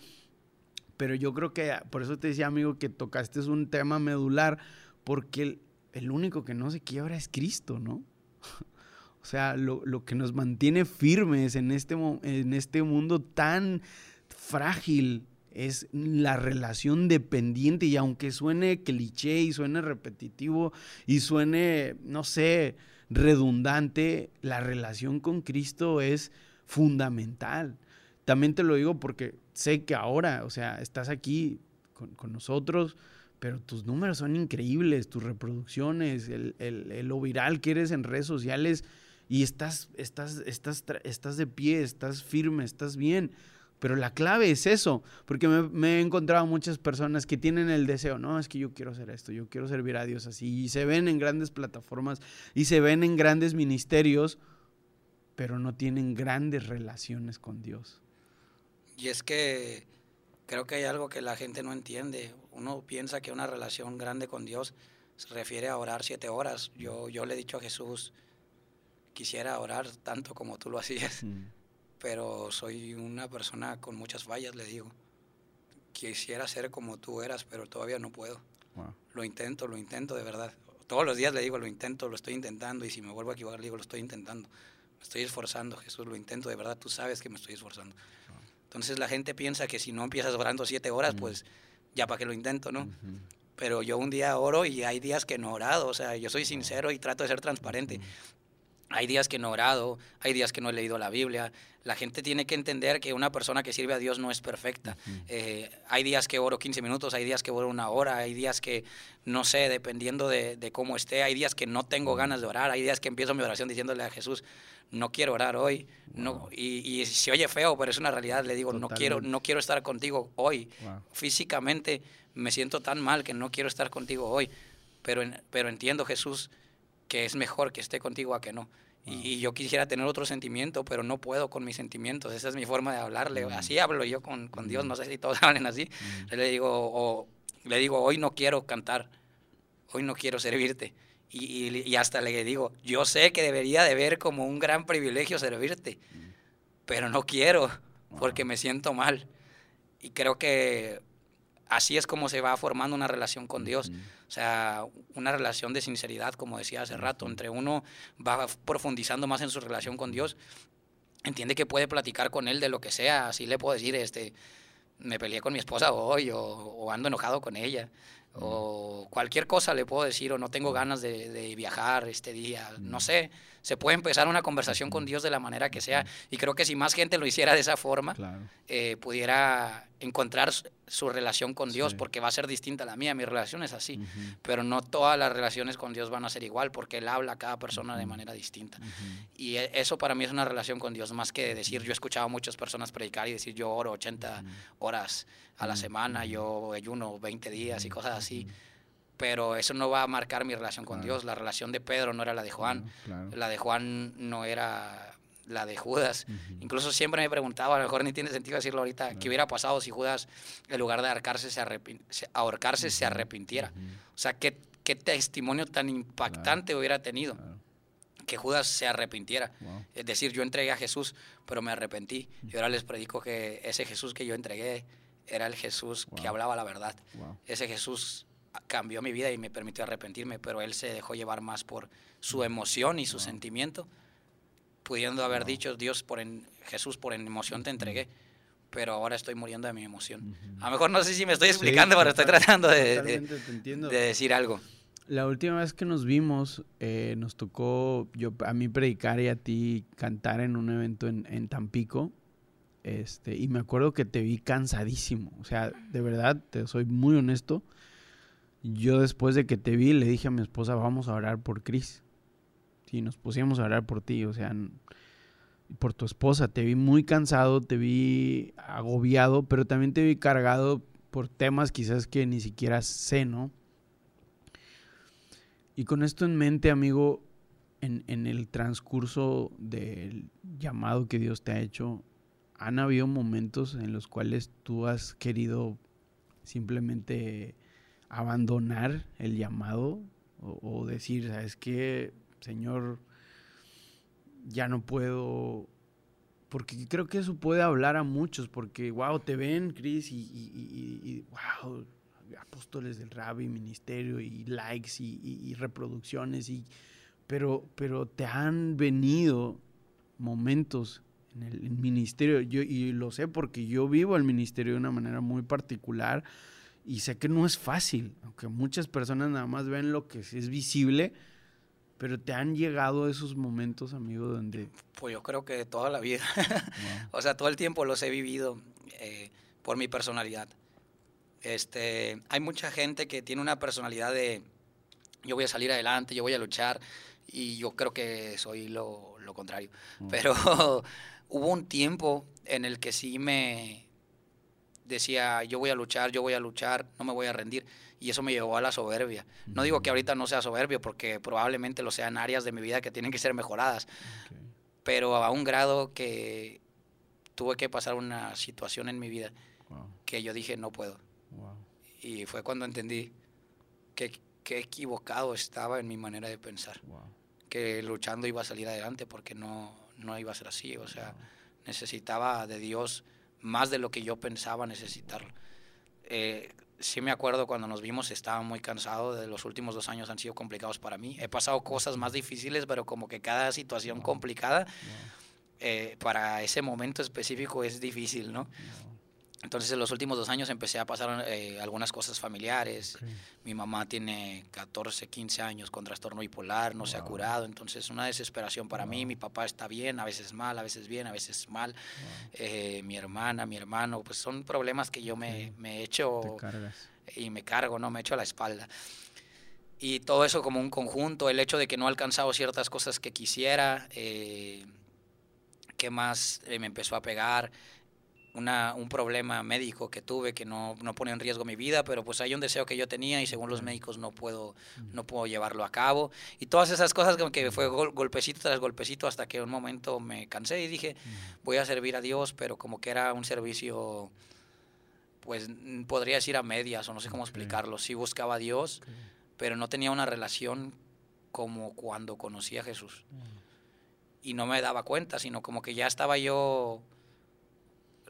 Pero yo creo que, por eso te decía, amigo, que tocaste es un tema medular, porque el, único que no se quiebra es Cristo, ¿no? o sea, lo, lo, que nos mantiene firmes en este, en este mundo tan frágil es la relación dependiente y aunque suene cliché y suene repetitivo y suene, no sé, redundante, la relación con Cristo es fundamental. También te lo digo porque sé que ahora, o sea, estás aquí con, nosotros, pero tus números son increíbles, tus reproducciones, el, el, lo viral que eres en redes sociales y estás, estás, estás, estás de pie, estás firme, estás bien. Pero la clave es eso, porque me, he encontrado muchas personas que tienen el deseo, no, es que yo quiero hacer esto, yo quiero servir a Dios así, y se ven en grandes plataformas y se ven en grandes ministerios, pero no tienen grandes relaciones con Dios. Y es que creo que hay algo que la gente no entiende. Uno piensa que una relación grande con Dios se refiere a orar siete horas. Yo, yo le he dicho a Jesús, quisiera orar tanto como tú lo hacías, pero soy una persona con muchas fallas, le digo. Quisiera ser como tú eras, pero todavía no puedo. Lo intento, lo intento de verdad. Todos los días le digo, lo intento, lo estoy intentando, y si me vuelvo a equivocar, le digo, lo estoy intentando. Me estoy esforzando, Jesús, lo intento, de verdad, tú sabes que me estoy esforzando. Entonces la gente piensa que si no empiezas orando siete horas, pues ya para qué lo intento, ¿no? Pero yo un día oro y hay días que no he orado, o sea, yo soy sincero y trato de ser transparente. Hay días que no he orado, hay días que no he leído la Biblia. La gente tiene que entender que una persona que sirve a Dios no es perfecta. Eh, hay días que oro 15 minutos, hay días que oro una hora, hay días que, no sé, dependiendo de, cómo esté, hay días que no tengo ganas de orar, hay días que empiezo mi oración diciéndole a Jesús, no quiero orar hoy. No, y, y se oye feo, pero es una realidad. Le digo, no quiero, no quiero estar contigo hoy. Físicamente me siento tan mal que no quiero estar contigo hoy. Pero, pero entiendo, Jesús, que es mejor que esté contigo a que no. Y, yo quisiera tener otro sentimiento, pero no puedo con mis sentimientos. Esa es mi forma de hablarle. Mm. Así hablo yo con, con, Dios. No sé si todos hablen así. Mm. Le digo, o, le digo, hoy no quiero cantar. Hoy no quiero servirte. Y, y, hasta le digo, yo sé que debería de ver como un gran privilegio servirte, mm. pero no quiero porque me siento mal. Y creo que así es como se va formando una relación con Dios. O sea, una relación de sinceridad, como decía hace rato, entre uno va profundizando más en su relación con Dios, entiende que puede platicar con Él de lo que sea, así le puedo decir, este, me peleé con mi esposa hoy o, ando enojado con ella o cualquier cosa le puedo decir o no tengo ganas de, de viajar este día, no sé se puede empezar una conversación con Dios de la manera que sea. Y creo que si más gente lo hiciera de esa forma, eh, pudiera encontrar su, relación con Dios, porque va a ser distinta a la mía. Mi relación es así, pero no todas las relaciones con Dios van a ser igual, porque Él habla a cada persona de manera distinta. Y e, eso para mí es una relación con Dios, más que decir, yo he escuchado a muchas personas predicar y decir, yo oro 80 horas a la semana, yo ayuno 20 días y cosas así pero eso no va a marcar mi relación con Dios. La relación de Pedro no era la de Juan, la de Juan no era la de Judas. Incluso siempre me preguntaba, a lo mejor ni tiene sentido decirlo ahorita, qué hubiera pasado si Judas, en lugar de ahorcarse, se, ahorcarse, se arrepintiera. O sea, ¿qué, qué testimonio tan impactante hubiera tenido. Que Judas se arrepintiera. Es decir, yo entregué a Jesús, pero me arrepentí. Y ahora les predico que ese Jesús que yo entregué era el Jesús que hablaba la verdad. Ese Jesús cambió mi vida y me permitió arrepentirme, pero él se dejó llevar más por su emoción y su sentimiento, pudiendo haber dicho, Dios, por en, Jesús, por en emoción te entregué, pero ahora estoy muriendo de mi emoción. A lo mejor no sé si me estoy explicando, pero estoy tratando de, de, decir algo. La última vez que nos vimos, eh, nos tocó yo, a mí predicar y a ti cantar en un evento en, en Tampico. Este, y me acuerdo que te vi cansadísimo. O sea, de verdad, te soy muy honesto yo después de que te vi le dije a mi esposa, vamos a orar por Cris. Sí, nos pusimos a orar por ti, o sea, por tu esposa. Te vi muy cansado, te vi agobiado, pero también te vi cargado por temas quizás que ni siquiera sé, ¿no? Y con esto en mente, amigo, en, en el transcurso del llamado que Dios te ha hecho, han habido momentos en los cuales tú has querido simplemente abandonar el llamado o, decir, ¿sabes qué, Señor? Ya no puedo, porque creo que eso puede hablar a muchos, porque, wow, te ven, Cris, y, y, wow, apóstoles del rabbi, ministerio, y likes, y, reproducciones, y, pero, pero te han venido momentos en el ministerio, yo, y lo sé porque yo vivo el ministerio de una manera muy particular, y sé que no es fácil, aunque muchas personas nada más ven lo que es visible, pero te han llegado esos momentos, amigo, donde... Pues yo creo que toda la vida. o sea, todo el tiempo los he vivido eh, por mi personalidad. Este, hay mucha gente que tiene una personalidad de, yo voy a salir adelante, yo voy a luchar y yo creo que soy lo, lo contrario. Pero hubo un tiempo en el que sí me decía, yo voy a luchar, yo voy a luchar, no me voy a rendir. Y eso me llevó a la soberbia. No digo que ahorita no sea soberbio, porque probablemente lo sean áreas de mi vida que tienen que ser mejoradas. Pero a un grado que tuve que pasar una situación en mi vida que yo dije, no puedo. Y fue cuando entendí que, que, equivocado estaba en mi manera de pensar. Que luchando iba a salir adelante porque no, no iba a ser así. O sea, necesitaba de Dios más de lo que yo pensaba necesitarlo. Eh, sí me acuerdo cuando nos vimos, estaba muy cansado, de los últimos dos años han sido complicados para mí. He pasado cosas más difíciles, pero como que cada situación complicada, eh, para ese momento específico es difícil, ¿no? Entonces en los últimos dos años empecé a pasar eh, algunas cosas familiares. Mi mamá tiene 14, 15 años con trastorno bipolar, no se ha curado, entonces una desesperación para mí. Mi papá está bien, a veces mal, a veces bien, a veces mal. Eh, mi hermana, mi hermano, pues son problemas que yo me, me he hecho y me cargo, ¿no? Me echo a la espalda. Y todo eso como un conjunto, el hecho de que no he alcanzado ciertas cosas que quisiera, eh, ¿qué más me empezó a pegar? Una, un problema médico que tuve que no, no, pone en riesgo mi vida, pero pues hay un deseo que yo tenía y según los médicos no puedo, no puedo llevarlo a cabo. Y todas esas cosas como que fue golpecito tras golpecito hasta que un momento me cansé y dije, voy a servir a Dios, pero como que era un servicio, pues podría decir a medias o no sé cómo explicarlo. Sí buscaba a Dios, pero no tenía una relación como cuando conocí a Jesús. Y no me daba cuenta, sino como que ya estaba yo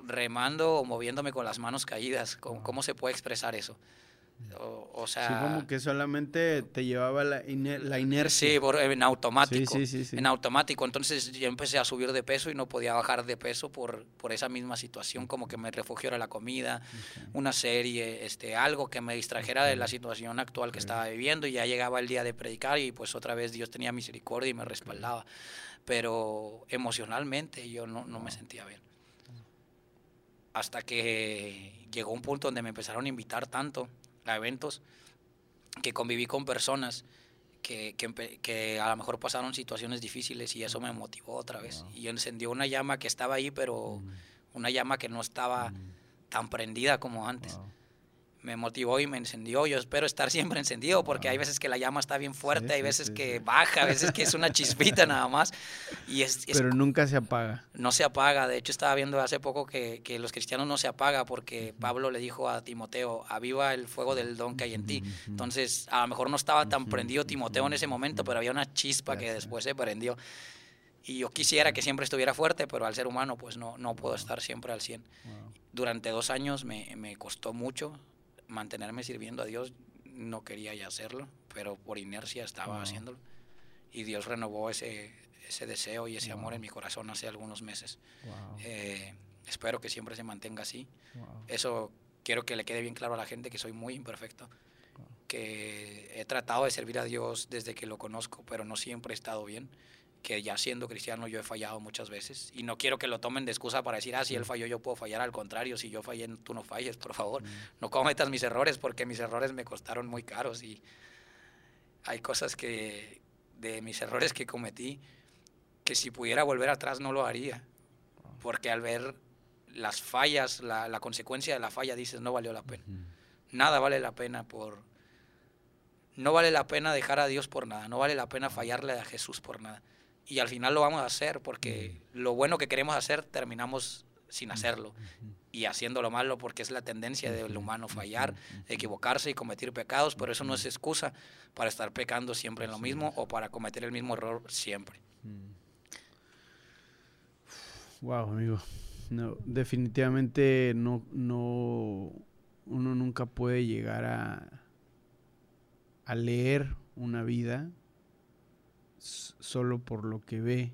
remando o moviéndome con las manos caídas. ¿Cómo, cómo se puede expresar eso? O, sea... Sí, como que solamente te llevaba la, la inercia. Sí, por, en automático. Sí, sí, sí, en automático. Entonces yo empecé a subir de peso y no podía bajar de peso por, por esa misma situación, como que me refugiara la comida, una serie, este, algo que me distrajera de la situación actual que estaba viviendo y ya llegaba el día de predicar y pues otra vez Dios tenía misericordia y me respaldaba. Pero emocionalmente yo no, no me sentía bien hasta que llegó un punto donde me empezaron a invitar tanto a eventos que conviví con personas que, que, a lo mejor pasaron situaciones difíciles y eso me motivó otra vez. Y encendió una llama que estaba ahí, pero una llama que no estaba tan prendida como antes me motivó y me encendió. Yo espero estar siempre encendido porque hay veces que la llama está bien fuerte, hay veces que baja, a veces que es una chispita nada más. Y es, Pero nunca se apaga. No se apaga. De hecho, estaba viendo hace poco que, que, los cristianos no se apaga porque Pablo le dijo a Timoteo, aviva el fuego del don que hay en ti. Entonces, a lo mejor no estaba tan prendido Timoteo en ese momento, pero había una chispa que después se prendió. Y yo quisiera que siempre estuviera fuerte, pero al ser humano pues no, no puedo estar siempre al 100. Durante dos años me, me costó mucho mantenerme sirviendo a Dios, no quería ya hacerlo, pero por inercia estaba haciéndolo. Y Dios renovó ese, ese deseo y ese amor en mi corazón hace algunos meses. Eh, espero que siempre se mantenga así. Eso quiero que le quede bien claro a la gente que soy muy imperfecto, que he tratado de servir a Dios desde que lo conozco, pero no siempre he estado bien que ya siendo cristiano yo he fallado muchas veces y no quiero que lo tomen de excusa para decir, ah, si él falló yo puedo fallar, al contrario, si yo fallé tú no falles, por favor, no cometas mis errores porque mis errores me costaron muy caros y hay cosas que de mis errores que cometí que si pudiera volver atrás no lo haría, porque al ver las fallas, la, la consecuencia de la falla dices, no valió la pena. Nada vale la pena por... No vale la pena dejar a Dios por nada, no vale la pena fallarle a Jesús por nada y al final lo vamos a hacer porque lo bueno que queremos hacer terminamos sin hacerlo. Y haciendo lo malo porque es la tendencia del humano fallar, equivocarse y cometer pecados, pero eso no es excusa para estar pecando siempre en lo mismo o para cometer el mismo error siempre. Wow, amigo. No, definitivamente no, no, uno nunca puede llegar a, a leer una vida solo por lo que ve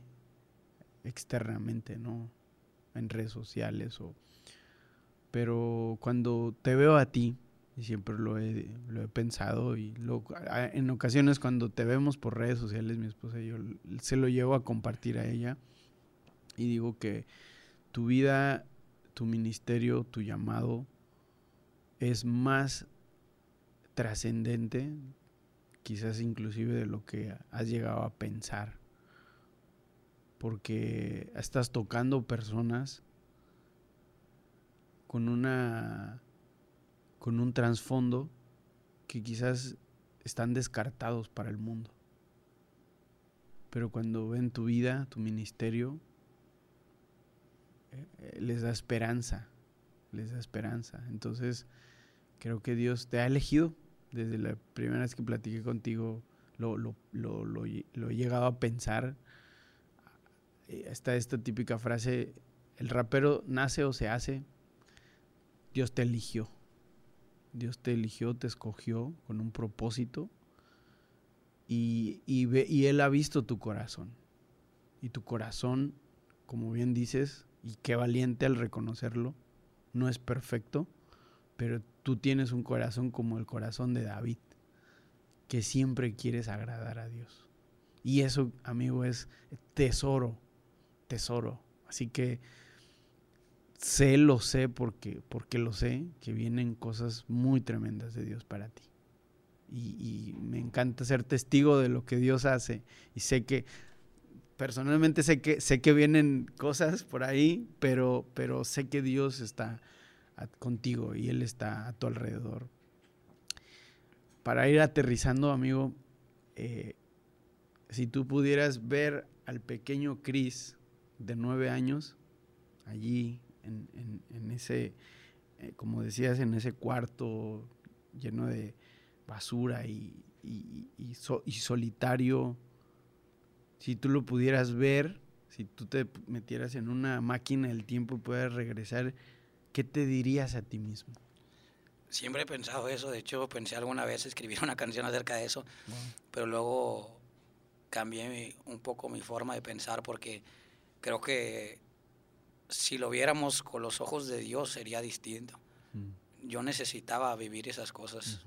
externamente, ¿no? En redes sociales o... Pero cuando te veo a ti, y siempre lo he, lo he pensado, y lo, en ocasiones cuando te vemos por redes sociales, mi esposa y yo, se lo llevo a compartir a ella, y digo que tu vida, tu ministerio, tu llamado es más trascendente quizás inclusive de lo que has llegado a pensar. Porque estás tocando personas con una con un trasfondo que quizás están descartados para el mundo. Pero cuando ven tu vida, tu ministerio, eh, eh, les da esperanza, les da esperanza. Entonces, creo que Dios te ha elegido. Desde la primera vez que platiqué contigo, lo, lo, lo, lo he llegado a pensar. Eh, está esta típica frase, el rapero nace o se hace, Dios te eligió. Dios te eligió, te escogió con un propósito y, y, Él ha visto tu corazón. Y tu corazón, como bien dices, y qué valiente al reconocerlo, no es perfecto, pero tú tienes un corazón como el corazón de David, que siempre quieres agradar a Dios. Y eso, amigo, es tesoro, tesoro. Así que sé, lo sé porque, porque lo sé, que vienen cosas muy tremendas de Dios para ti. Y, me encanta ser testigo de lo que Dios hace. Y sé que, personalmente sé que, sé que vienen cosas por ahí, pero, pero sé que Dios está contigo y Él está a tu alrededor. Para ir aterrizando, amigo, eh, si tú pudieras ver al pequeño Chris de nueve años, allí en, ese, eh, como decías, en ese cuarto lleno de basura y, y, solitario. Si tú lo pudieras ver, si tú te metieras en una máquina del tiempo y regresar, ¿qué te dirías a ti mismo? Siempre he pensado eso, de hecho pensé alguna vez escribir una canción acerca de eso, pero luego cambié un poco mi forma de pensar porque creo que si lo viéramos con los ojos de Dios sería distinto. Mm. Yo necesitaba vivir esas cosas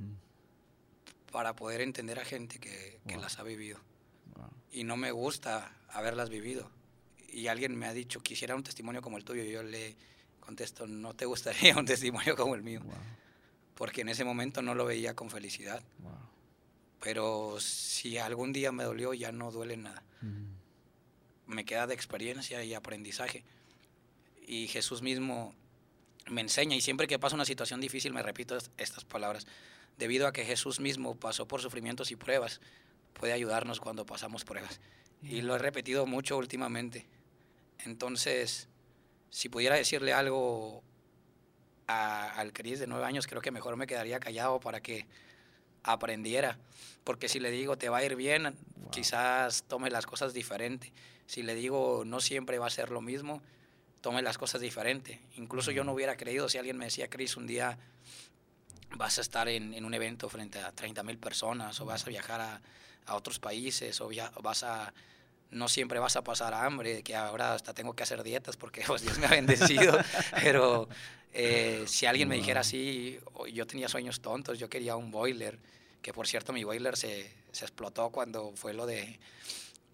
para poder entender a gente que, las ha vivido. Y no me gusta haberlas vivido. Y alguien me ha dicho, quisiera un testimonio como el tuyo. Y yo le contesto, no te gustaría un testimonio como el mío. Porque en ese momento no lo veía con felicidad. Pero si algún día me dolió, ya no duele nada. Me queda de experiencia y aprendizaje y Jesús mismo me enseña y siempre que pasa una situación difícil me repito estas palabras. Debido a que Jesús mismo pasó por sufrimientos y pruebas, puede ayudarnos cuando pasamos pruebas. Y lo he repetido mucho últimamente. Entonces, si pudiera decirle algo al Cris de nueve años, creo que mejor me quedaría callado para que aprendiera. Porque si le digo te va a ir bien, quizás tome las cosas diferente. Si le digo no siempre va a ser lo mismo, tome las cosas diferente. Incluso yo no hubiera creído si alguien me decía, Chris, un día vas a estar en, un evento frente a 30 mil personas o vas a viajar a, otros países o vas a... No siempre vas a pasar hambre, que ahora hasta tengo que hacer dietas porque pues, Dios me ha bendecido, pero eh, si alguien me dijera así, yo tenía sueños tontos, yo quería un boiler, que por cierto mi boiler se, se explotó cuando fue lo de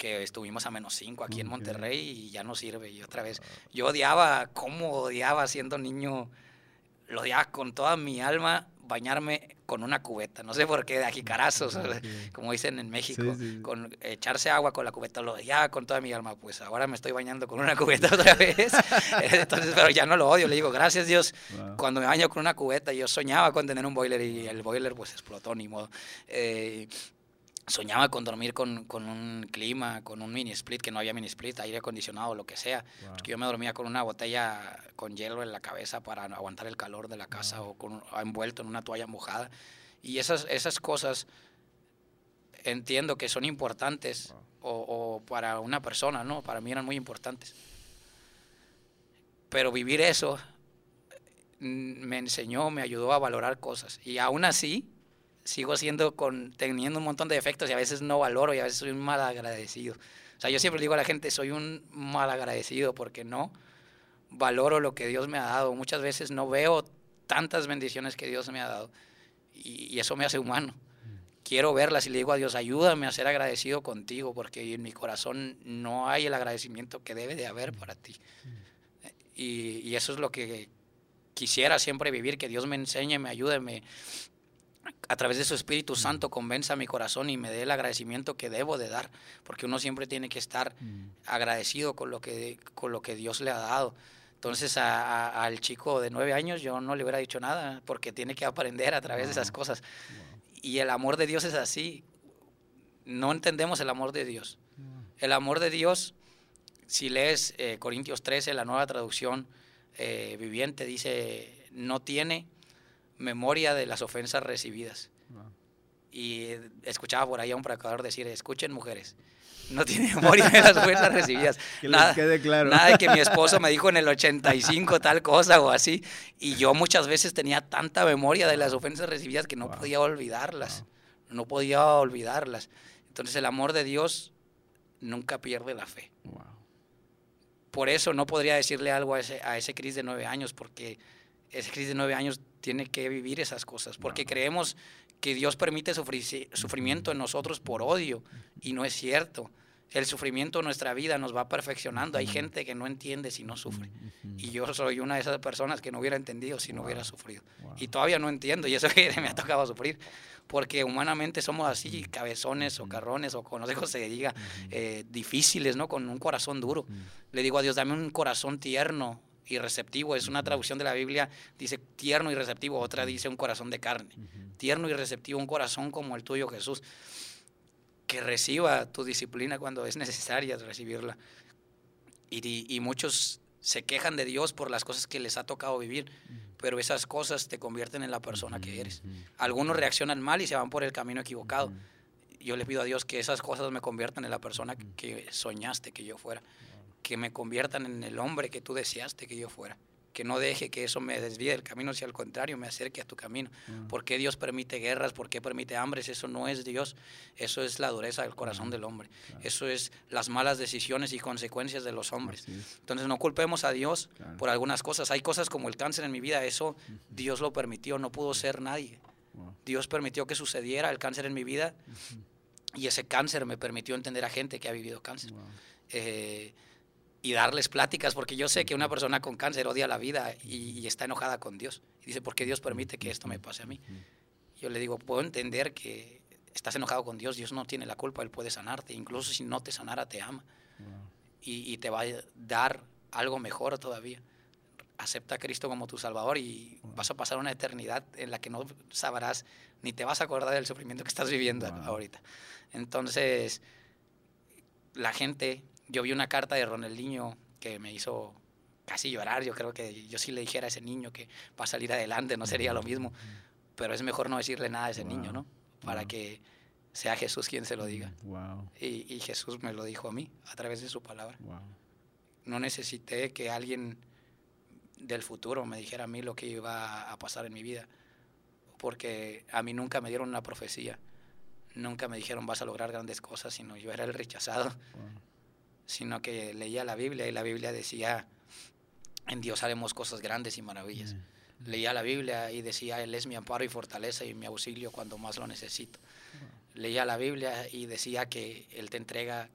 que estuvimos a menos 5 aquí en Monterrey y ya no sirve. Y otra vez, yo odiaba, cómo odiaba siendo niño, lo odiaba con toda mi alma bañarme con una cubeta, no sé por qué, de ajicarazos, como dicen en México, con echarse agua con la cubeta, lo odiaba con toda mi alma, pues ahora me estoy bañando con una cubeta otra vez, entonces, pero ya no lo odio, le digo, gracias Dios, cuando me baño con una cubeta, yo soñaba con tener un boiler y el boiler pues explotó, ni modo. Eh, soñaba con dormir con, con, un clima, con un mini split, que no había mini split, aire acondicionado, lo que sea. Porque yo me dormía con una botella con hielo en la cabeza para aguantar el calor de la casa o con, envuelto en una toalla mojada. Y esas, esas cosas entiendo que son importantes o, o, para una persona, ¿no? Para mí eran muy importantes. Pero vivir eso mm, me enseñó, me ayudó a valorar cosas. Y aún así, sigo siendo con, teniendo un montón de defectos y a veces no valoro y a veces soy un mal agradecido. O sea, yo siempre digo a la gente, soy un mal agradecido porque no valoro lo que Dios me ha dado. Muchas veces no veo tantas bendiciones que Dios me ha dado y, eso me hace humano. Quiero verlas y le digo a Dios, ayúdame a ser agradecido contigo porque en mi corazón no hay el agradecimiento que debe de haber para ti. Y, y eso es lo que quisiera siempre vivir, que Dios me enseñe, me ayude, me, a través de su Espíritu Santo convenza mi corazón y me dé el agradecimiento que debo de dar, porque uno siempre tiene que estar agradecido con lo que, con lo que Dios le ha dado. Entonces al chico de nueve años yo no le hubiera dicho nada, porque tiene que aprender a través de esas cosas. Y el amor de Dios es así. No entendemos el amor de Dios. El amor de Dios, si lees eh, Corintios 13, la nueva traducción eh, viviente, dice, no tiene memoria de las ofensas recibidas. Y escuchaba por ahí a un predicador decir, escuchen mujeres, no tiene memoria de las ofensas recibidas. que nada, quede claro. Nada de que mi esposo me dijo en el 85 tal cosa o así. Y yo muchas veces tenía tanta memoria de las ofensas recibidas que no podía olvidarlas. No podía olvidarlas. Entonces el amor de Dios nunca pierde la fe. Por eso no podría decirle algo a ese, a ese Cris de nueve años, porque ese Cris de nueve años tiene que vivir esas cosas, porque creemos que Dios permite sufrimiento en nosotros por odio, y no es cierto. El sufrimiento en nuestra vida nos va perfeccionando. Hay gente que no entiende si no sufre. Y yo soy una de esas personas que no hubiera entendido si no hubiera sufrido. Y todavía no entiendo, y eso que me ha tocado sufrir. Porque humanamente somos así, cabezones o carrones, o con los se diga, eh, difíciles, ¿no? Con un corazón duro. Le digo a Dios, dame un corazón tierno, y receptivo. Es una traducción de la Biblia, dice tierno y receptivo, otra dice un corazón de carne. Tierno y receptivo, un corazón como el tuyo, Jesús, que reciba tu disciplina cuando es necesaria recibirla. Y, muchos se quejan de Dios por las cosas que les ha tocado vivir, pero esas cosas te convierten en la persona que eres. Algunos reaccionan mal y se van por el camino equivocado. Yo le pido a Dios que esas cosas me conviertan en la persona que soñaste que yo fuera que me conviertan en el hombre que tú deseaste que yo fuera. Que no deje que eso me desvíe del camino, si al contrario me acerque a tu camino. Mm. ¿Por qué Dios permite guerras? ¿Por qué permite hambres? Eso no es Dios. Eso es la dureza del corazón del hombre. Eso es las malas decisiones y consecuencias de los hombres. Entonces no culpemos a Dios por algunas cosas. Hay cosas como el cáncer en mi vida. Eso Dios lo permitió. No pudo ser nadie. Dios permitió que sucediera el cáncer en mi vida. Y ese cáncer me permitió entender a gente que ha vivido cáncer. Eh, y darles pláticas, porque yo sé que una persona con cáncer odia la vida y, está enojada con Dios. Y dice, ¿por qué Dios permite que esto me pase a mí? Yo le digo, puedo entender que estás enojado con Dios, Dios no tiene la culpa, Él puede sanarte, incluso si no te sanara, te ama. Y, te va a dar algo mejor todavía. Acepta a Cristo como tu Salvador y vas a pasar una eternidad en la que no sabrás ni te vas a acordar del sufrimiento que estás viviendo ahorita. Entonces, la gente yo vi una carta de Ronaldinho que me hizo casi llorar. Yo creo que yo sí le dijera a ese niño que va a salir adelante, no sería lo mismo. Pero es mejor no decirle nada a ese niño, ¿no? Para que sea Jesús quien se lo diga. Y, Jesús me lo dijo a mí a través de su palabra. No necesité que alguien del futuro me dijera a mí lo que iba a pasar en mi vida, porque a mí nunca me dieron una profecía, nunca me dijeron vas a lograr grandes cosas, sino yo era el rechazado sino que leía la Biblia y la Biblia decía, en Dios haremos cosas grandes y maravillas. Leía la Biblia y decía, Él es mi amparo y fortaleza y mi auxilio cuando más lo necesito. Leía la Biblia y decía que Él te entrega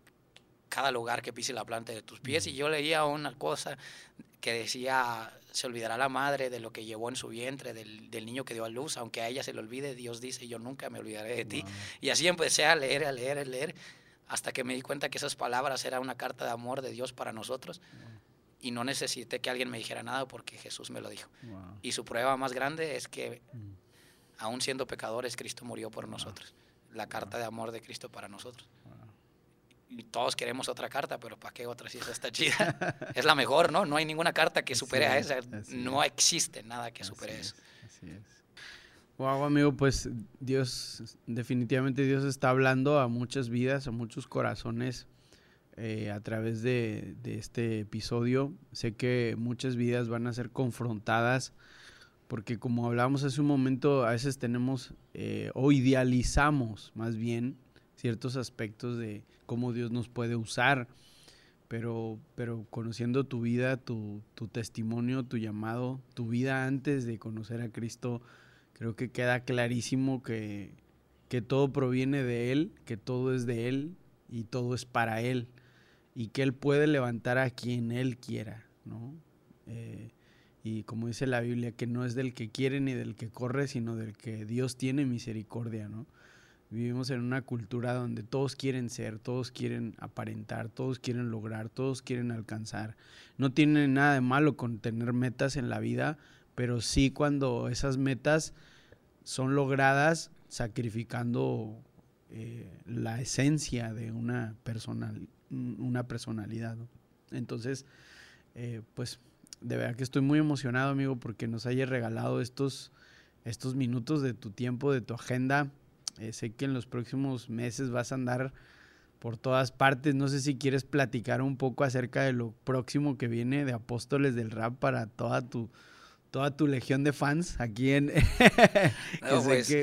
cada lugar que pise la planta de tus pies. Y yo leía una cosa que decía, se olvidará la madre de lo que llevó en su vientre, del, niño que dio a luz, aunque a ella se le olvide, Dios dice, yo nunca me olvidaré de ti. Y así empecé a leer, a leer, a leer hasta que me di cuenta que esas palabras eran una carta de amor de Dios para nosotros. Y no necesité que alguien me dijera nada porque Jesús me lo dijo. Y su prueba más grande es que, mm. aún siendo pecadores, Cristo murió por nosotros. La carta de amor de Cristo para nosotros. Y todos queremos otra carta, pero ¿para qué otra si esa está chida? es la mejor, ¿no? No hay ninguna carta que supere a esa. No existe nada que supere eso. Así es. Wow, amigo, pues Dios, definitivamente Dios está hablando a muchas vidas, a muchos corazones eh, a través de, este episodio. Sé que muchas vidas van a ser confrontadas porque como hablábamos hace un momento, a veces tenemos eh, o idealizamos más bien ciertos aspectos de cómo Dios nos puede usar, pero, pero conociendo tu vida, tu, tu testimonio, tu llamado, tu vida antes de conocer a Cristo, Creo que queda clarísimo que, todo proviene de Él, que todo es de Él y todo es para Él y que Él puede levantar a quien Él quiera, ¿no? Eh, Y como dice la Biblia, que no es del que quiere ni del que corre, sino del que Dios tiene misericordia, ¿no? Vivimos en una cultura donde todos quieren ser, todos quieren aparentar, todos quieren lograr, todos quieren alcanzar. No tiene nada de malo con tener metas en la vida, pero sí cuando esas metas son logradas sacrificando eh, la esencia de una, personal, una personalidad. Entonces, eh, pues de verdad que estoy muy emocionado, amigo, porque nos hayas regalado estos, estos minutos de tu tiempo, de tu agenda. Eh, sé que en los próximos meses vas a andar por todas partes. No sé si quieres platicar un poco acerca de lo próximo que viene de Apóstoles del Rap para toda tu, toda tu legión de fans aquí en... no, pues,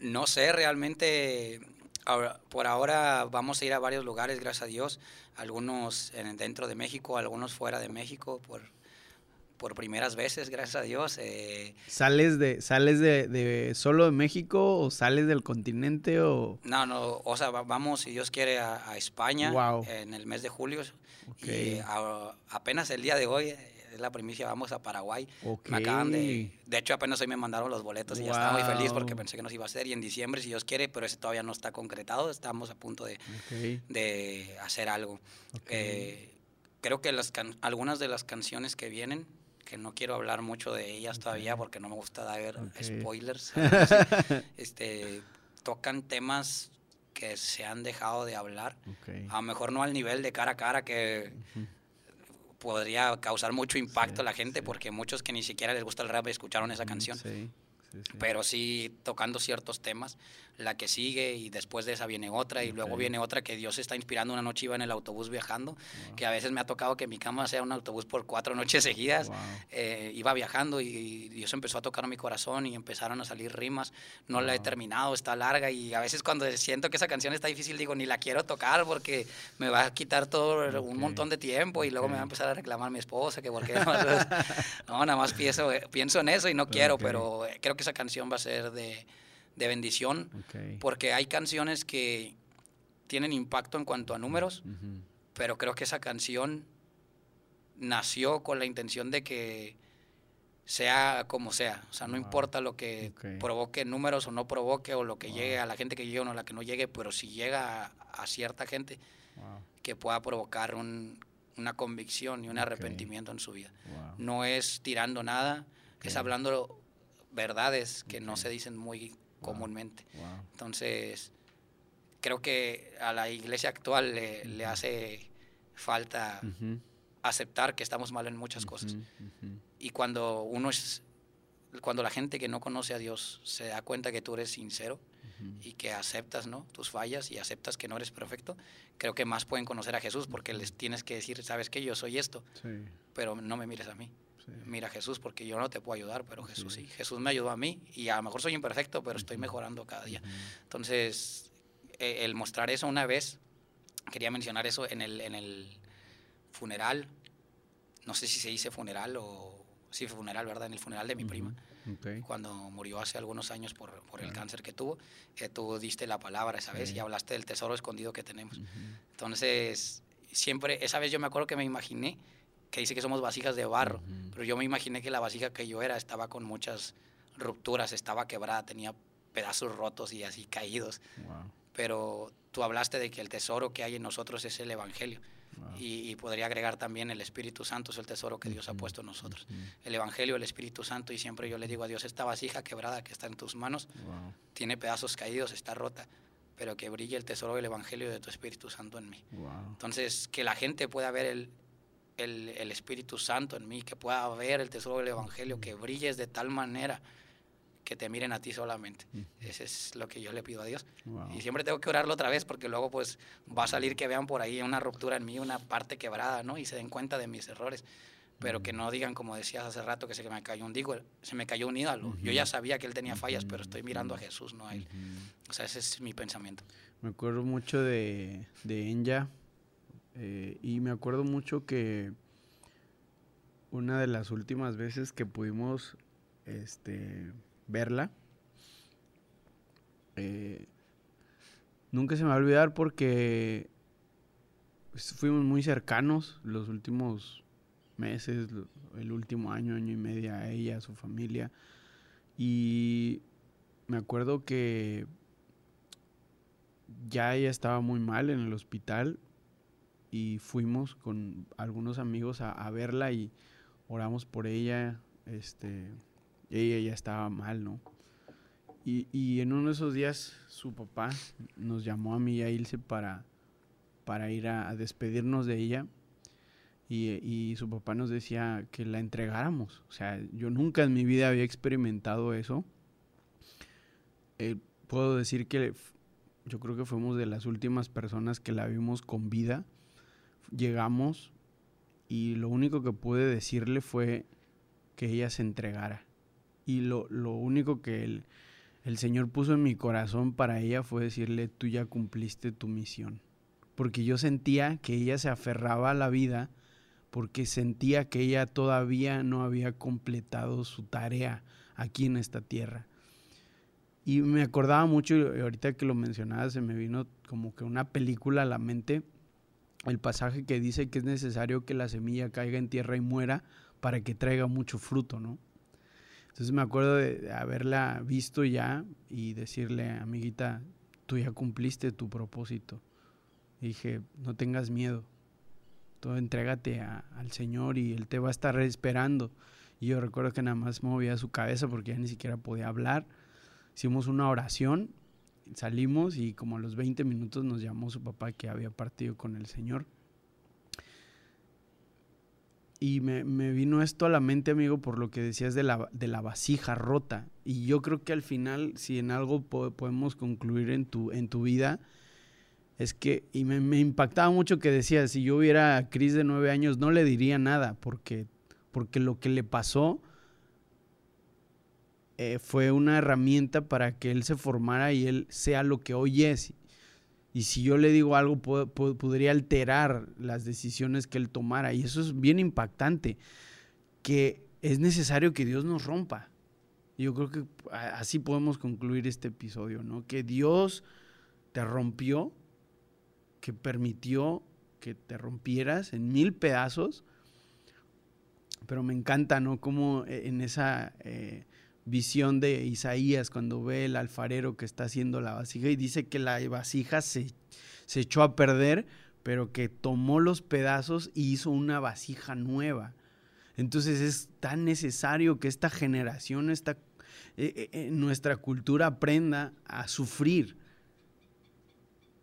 no sé, realmente por ahora vamos a ir a varios lugares, gracias a Dios. Algunos dentro de México, algunos fuera de México, por por primeras veces, gracias a Dios. Eh, ¿Sales de sales de, solo de México o sales del continente o...? No, no, o sea, vamos, si Dios quiere, a, España en el mes de julio. Y apenas el día de hoy, es la primicia, vamos a Paraguay. Me acaban de... De hecho, apenas hoy me mandaron los boletos y ya estaba muy feliz porque pensé que nos iba a hacer. Y en diciembre, si Dios quiere, pero ese todavía no está concretado, estamos a punto de, de hacer algo. Eh, creo que las algunas de las canciones que vienen que no quiero hablar mucho de ellas todavía porque no me gusta dar spoilers. este, tocan temas que se han dejado de hablar. A lo mejor no al nivel de cara a cara que podría causar mucho impacto a la gente porque muchos que ni siquiera les gusta el rap escucharon esa canción. Pero sí tocando ciertos temas la que sigue y después de esa viene otra y luego viene otra que Dios está inspirando. Una noche iba en el autobús viajando, que a veces me ha tocado que mi cama sea un autobús por cuatro noches seguidas. Eh, iba viajando y Dios empezó a tocar mi corazón y empezaron a salir rimas. No la he terminado, está larga y a veces cuando siento que esa canción está difícil digo ni la quiero tocar porque me va a quitar todo un montón de tiempo y luego me va a empezar a reclamar mi esposa que porque no, nada más pienso, pienso en eso y no quiero, pero creo que esa canción va a ser de de bendición, porque hay canciones que tienen impacto en cuanto a números, pero creo que esa canción nació con la intención de que sea como sea, o sea, no importa lo que provoque números o no provoque, o lo que llegue a la gente que llegue o no la que no llegue, pero si llega a, cierta gente que pueda provocar una convicción y un arrepentimiento en su vida. No es tirando nada, es hablando verdades que no se dicen muy comúnmente. Entonces, creo que a la iglesia actual le, hace falta aceptar que estamos mal en muchas cosas. Y cuando uno es, cuando la gente que no conoce a Dios se da cuenta que tú eres sincero y que aceptas ¿no? tus fallas y aceptas que no eres perfecto, creo que más pueden conocer a Jesús porque les tienes que decir, sabes que yo soy esto, pero no me mires a mí. Mira Jesús, porque yo no te puedo ayudar, pero Jesús sí. Jesús me ayudó a mí y a lo mejor soy imperfecto, pero estoy mejorando cada día. Entonces, eh, el mostrar eso una vez, quería mencionar eso en el, en el funeral, no sé si se dice funeral o, sí, funeral, ¿verdad? En el funeral de mi prima. Cuando murió hace algunos años por, por el cáncer que tuvo, que tú diste la palabra esa vez y hablaste del tesoro escondido que tenemos. Entonces, siempre, esa vez yo me acuerdo que me imaginé que dice que somos vasijas de barro, pero yo me imaginé que la vasija que yo era estaba con muchas rupturas, estaba quebrada, tenía pedazos rotos y así caídos. Pero tú hablaste de que el tesoro que hay en nosotros es el Evangelio. Y, podría agregar también el Espíritu Santo, es el tesoro que Dios ha puesto en nosotros. El Evangelio, el Espíritu Santo, y siempre yo le digo a Dios, esta vasija quebrada que está en tus manos, tiene pedazos caídos, está rota, pero que brille el tesoro del Evangelio de tu Espíritu Santo en mí. Entonces, que la gente pueda ver el, el, el, Espíritu Santo en mí, que pueda ver el tesoro del Evangelio, que brilles de tal manera que te miren a ti solamente. Ese es lo que yo le pido a Dios. Y siempre tengo que orarlo otra vez porque luego pues va a salir que vean por ahí una ruptura en mí, una parte quebrada, ¿no? Y se den cuenta de mis errores. Pero que no digan, como decías hace rato, que se me cayó un digo, se me cayó un ídolo. Yo ya sabía que él tenía fallas, pero estoy mirando a Jesús, no a él. O sea, ese es mi pensamiento. Me acuerdo mucho de, de Enya, eh, y me acuerdo mucho que una de las últimas veces que pudimos este, verla, eh, nunca se me va a olvidar porque pues, fuimos muy cercanos los últimos meses, el último año, año y medio a ella, a su familia. Y me acuerdo que ya ella estaba muy mal en el hospital y fuimos con algunos amigos a, verla y oramos por ella. Este, ella ya estaba mal, ¿no? Y, en uno de esos días su papá nos llamó a mí y a Ilse para, para ir a, despedirnos de ella. Y, su papá nos decía que la entregáramos. O sea, yo nunca en mi vida había experimentado eso. Eh, puedo decir que yo creo que fuimos de las últimas personas que la vimos con vida llegamos y lo único que pude decirle fue que ella se entregara. Y lo, único que el, el Señor puso en mi corazón para ella fue decirle, tú ya cumpliste tu misión. Porque yo sentía que ella se aferraba a la vida porque sentía que ella todavía no había completado su tarea aquí en esta tierra. Y me acordaba mucho, ahorita que lo mencionaba, se me vino como que una película a la mente el pasaje que dice que es necesario que la semilla caiga en tierra y muera para que traiga mucho fruto, ¿no? Entonces me acuerdo de haberla visto ya y decirle, amiguita, tú ya cumpliste tu propósito. dije, no tengas miedo, tú entrégate al Señor y Él te va a estar esperando. Y yo recuerdo que nada más movía su cabeza porque ya ni siquiera podía hablar. Hicimos una oración salimos y como a los 20 minutos nos llamó su papá que había partido con el Señor. Y me, vino esto a la mente, amigo, por lo que decías de la, de la vasija rota. Y yo creo que al final, si en algo podemos concluir en tu, en tu vida, es que, y me, me, impactaba mucho que decías, si yo hubiera a Cris de nueve años, no le diría nada, porque, porque lo que le pasó eh, fue una herramienta para que él se formara y él sea lo que hoy es. Y si yo le digo algo, podría alterar las decisiones que él tomara. Y eso es bien impactante, que es necesario que Dios nos rompa. Yo creo que así podemos concluir este episodio, ¿no? Que Dios te rompió, que permitió que te rompieras en mil pedazos, pero me encanta, ¿no? Como en esa eh, visión de Isaías cuando ve el alfarero que está haciendo la vasija y dice que la vasija se, se echó a perder, pero que tomó los pedazos y hizo una vasija nueva. Entonces es tan necesario que esta generación, esta, eh, eh, nuestra cultura aprenda a sufrir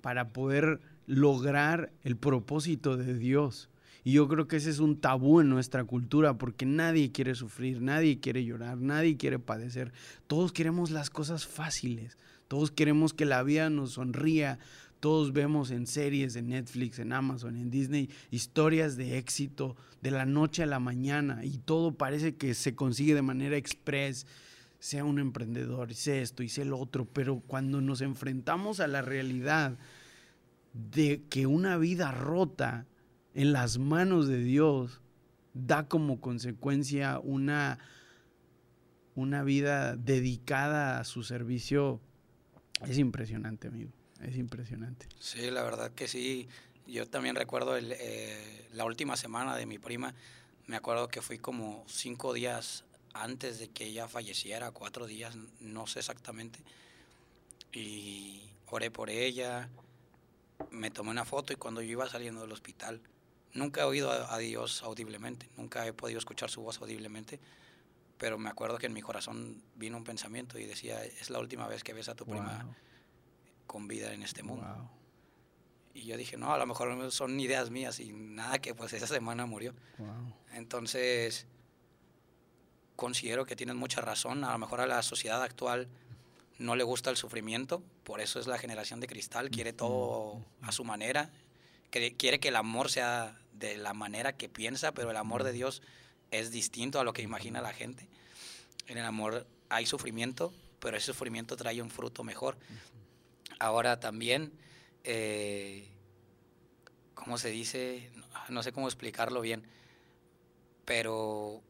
para poder lograr el propósito de Dios. Y yo creo que ese es un tabú en nuestra cultura porque nadie quiere sufrir, nadie quiere llorar, nadie quiere padecer. Todos queremos las cosas fáciles, todos queremos que la vida nos sonría. Todos vemos en series, en Netflix, en Amazon, en Disney, historias de éxito de la noche a la mañana y todo parece que se consigue de manera express sea un emprendedor, sé esto y lo otro, pero cuando nos enfrentamos a la realidad de que una vida rota en las manos de Dios da como consecuencia una, una vida dedicada a su servicio. Es impresionante, amigo. Es impresionante. Sí, la verdad que sí. Yo también recuerdo eh, la última semana de mi prima. Me acuerdo que fui como cinco días antes de que ella falleciera, cuatro días, no sé exactamente. Y oré por ella, me tomé una foto y cuando yo iba saliendo del hospital, Nunca he oído a, Dios audiblemente, nunca he podido escuchar su voz audiblemente, pero me acuerdo que en mi corazón vino un pensamiento y decía, es la última vez que ves a tu prima con vida en este mundo. Y yo dije, no, a lo mejor son ideas mías y nada que pues esa semana murió. Entonces, considero que tienes mucha razón, a lo mejor a la sociedad actual no le gusta el sufrimiento, por eso es la generación de cristal, quiere todo a su manera, quiere que el amor sea de la manera que piensa, pero el amor de Dios es distinto a lo que imagina la gente. En el amor hay sufrimiento, pero ese sufrimiento trae un fruto mejor. Ahora también, eh, ¿cómo se dice? No sé cómo explicarlo bien, pero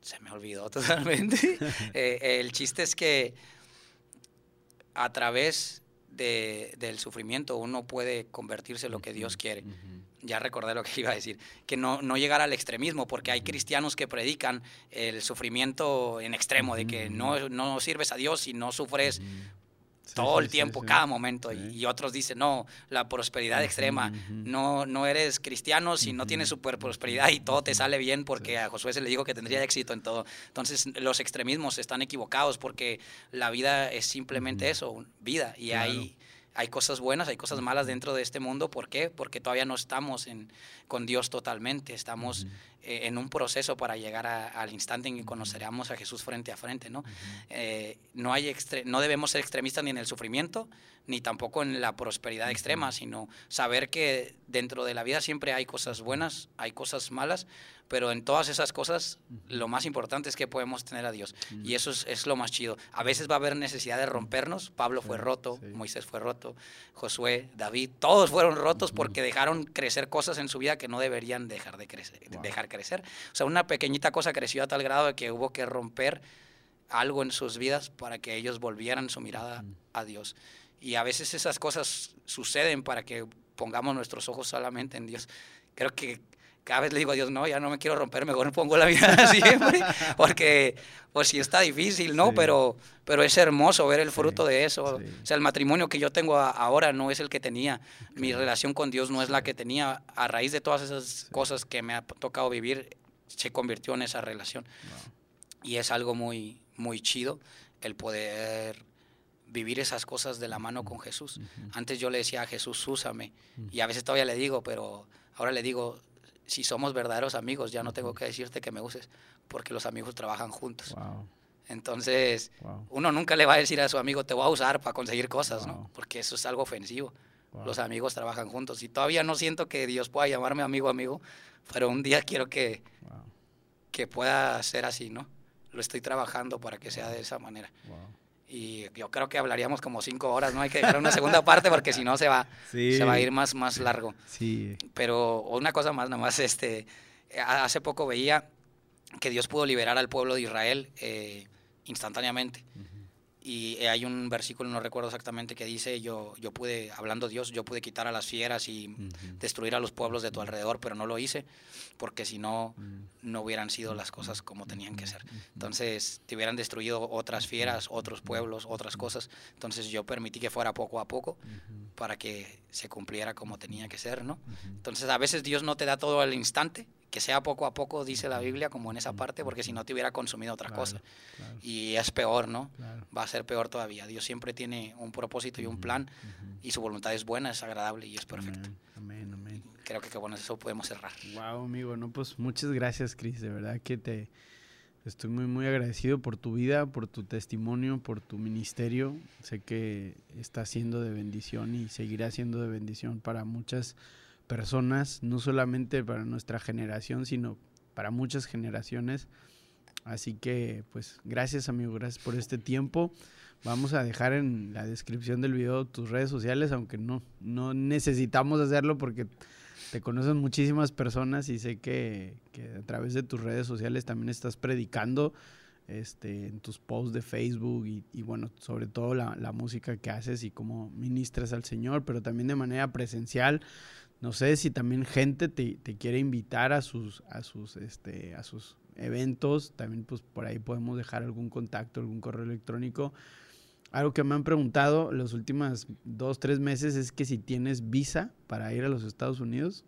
se me olvidó totalmente. Eh, el chiste es que a través del sufrimiento uno puede convertirse en lo que Dios quiere. Ya recordé lo que iba a decir, que no, no llegar al extremismo, porque hay cristianos que predican el sufrimiento en extremo, de que no, no sirves a Dios si no sufres todo el tiempo, cada momento. Y, otros dicen, no, la prosperidad extrema, no, no eres cristiano si no tienes super prosperidad y todo te sale bien porque a Josué se le dijo que tendría éxito en todo. Entonces los extremismos están equivocados porque la vida es simplemente eso, vida. Y hay hay cosas buenas, hay cosas malas dentro de este mundo. ¿Por qué? Porque todavía no estamos en, con Dios totalmente. Estamos eh, en un proceso para llegar al instante en que conoceremos a Jesús frente a frente. ¿no? Eh, no, hay no debemos ser extremistas ni en el sufrimiento, ni tampoco en la prosperidad extrema, sino saber que dentro de la vida siempre hay cosas buenas, hay cosas malas, pero en todas esas cosas lo más importante es que podemos tener a Dios. Y eso es, lo más chido. A veces va a haber necesidad de rompernos. Pablo fue roto, Moisés fue roto, Josué, David, todos fueron rotos porque dejaron crecer cosas en su vida que no deberían dejar de crecer, dejar crecer. O sea, una pequeñita cosa creció a tal grado de que hubo que romper algo en sus vidas para que ellos volvieran su mirada a Dios. Y a veces esas cosas suceden para que pongamos nuestros ojos solamente en Dios. Creo que cada vez le digo a Dios, no, ya no me quiero romper, mejor pongo la vida siempre, porque pues sí está difícil, ¿no? Pero, pero es hermoso ver el fruto de eso. O sea, el matrimonio que yo tengo ahora no es el que tenía. Mi relación con Dios no es la que tenía. A raíz de todas esas cosas que me ha tocado vivir, se convirtió en esa relación. Y es algo muy, muy chido el poder vivir esas cosas de la mano con Jesús. Antes yo le decía a Jesús, úsame. Y a veces todavía le digo, pero ahora le digo, si somos verdaderos amigos, ya no tengo que decirte que me uses, porque los amigos trabajan juntos. Entonces, uno nunca le va a decir a su amigo, te voy a usar para conseguir cosas, ¿no? Porque eso es algo ofensivo. Los amigos trabajan juntos. Y todavía no siento que Dios pueda llamarme amigo, amigo, pero un día quiero que, que pueda ser así, ¿no? Lo estoy trabajando para que sea de esa manera. Y yo creo que hablaríamos como cinco horas, ¿no? Hay que dejar una segunda parte porque si no se va, se va a ir más, más largo. Sí. Pero una cosa más, nada más, este, hace poco veía que Dios pudo liberar al pueblo de Israel eh, instantáneamente y hay un versículo, no recuerdo exactamente, que dice, yo, yo pude, hablando Dios, yo pude quitar a las fieras y destruir a los pueblos de tu alrededor, pero no lo hice, porque si no, no hubieran sido las cosas como tenían que ser. Entonces, te hubieran destruido otras fieras, otros pueblos, otras cosas. Entonces, yo permití que fuera poco a poco para que se cumpliera como tenía que ser, ¿no? Entonces, a veces Dios no te da todo al instante, que sea poco a poco, dice la Biblia, como en esa parte, porque si no te hubiera consumido otra cosa. Y es peor, ¿no? Va a ser peor todavía. Dios siempre tiene un propósito y un plan, y su voluntad es buena, es agradable y es perfecta. Amén, amén. Creo que con eso podemos cerrar. Wow, amigo, no, pues muchas gracias, Cris, de verdad que te estoy muy, muy agradecido por tu vida, por tu testimonio, por tu ministerio. Sé que está siendo de bendición y seguirá siendo de bendición para muchas personas, no solamente para nuestra generación, sino para muchas generaciones. Así que, pues, gracias amigo, gracias por este tiempo. Vamos a dejar en la descripción del video tus redes sociales, aunque no, no necesitamos hacerlo porque te conocen muchísimas personas y sé que, a través de tus redes sociales también estás predicando este, en tus posts de Facebook y, y bueno, sobre todo la, la, música que haces y cómo ministras al Señor, pero también de manera presencial. No sé si también gente te, quiere invitar a sus, a sus, este, a sus eventos. También pues por ahí podemos dejar algún contacto, algún correo electrónico. Algo que me han preguntado los últimos dos, tres meses es que si tienes visa para ir a los Estados Unidos.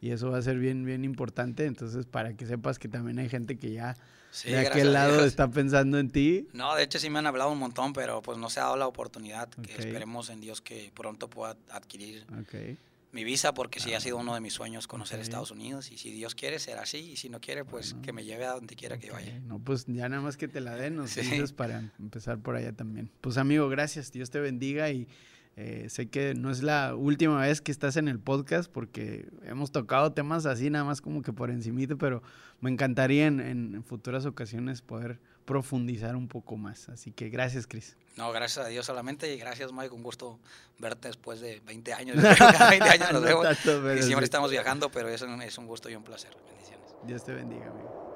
Y eso va a ser bien, bien importante. Entonces, para que sepas que también hay gente que ya de aquel lado está pensando en ti. No, de hecho sí me han hablado un montón, pero pues no se ha dado la oportunidad. Que esperemos en Dios que pronto pueda adquirir okay mi visa porque sí ha sido uno de mis sueños conocer Estados Unidos y si Dios quiere será así y si no quiere pues que me lleve a donde quiera que vaya. No, pues ya nada más que te la den, nos para empezar por allá también. Pues amigo, gracias, Dios te bendiga y eh, sé que no es la última vez que estás en el podcast porque hemos tocado temas así nada más como que por encimito, pero me encantaría en, en futuras ocasiones poder profundizar un poco más. Así que gracias, Cris. No, gracias a Dios solamente y gracias, Mike. Un gusto verte después de 20 años. 20 años nos vemos. y siempre estamos viajando, pero es un, es un gusto y un placer. Bendiciones. Dios te bendiga, amigo.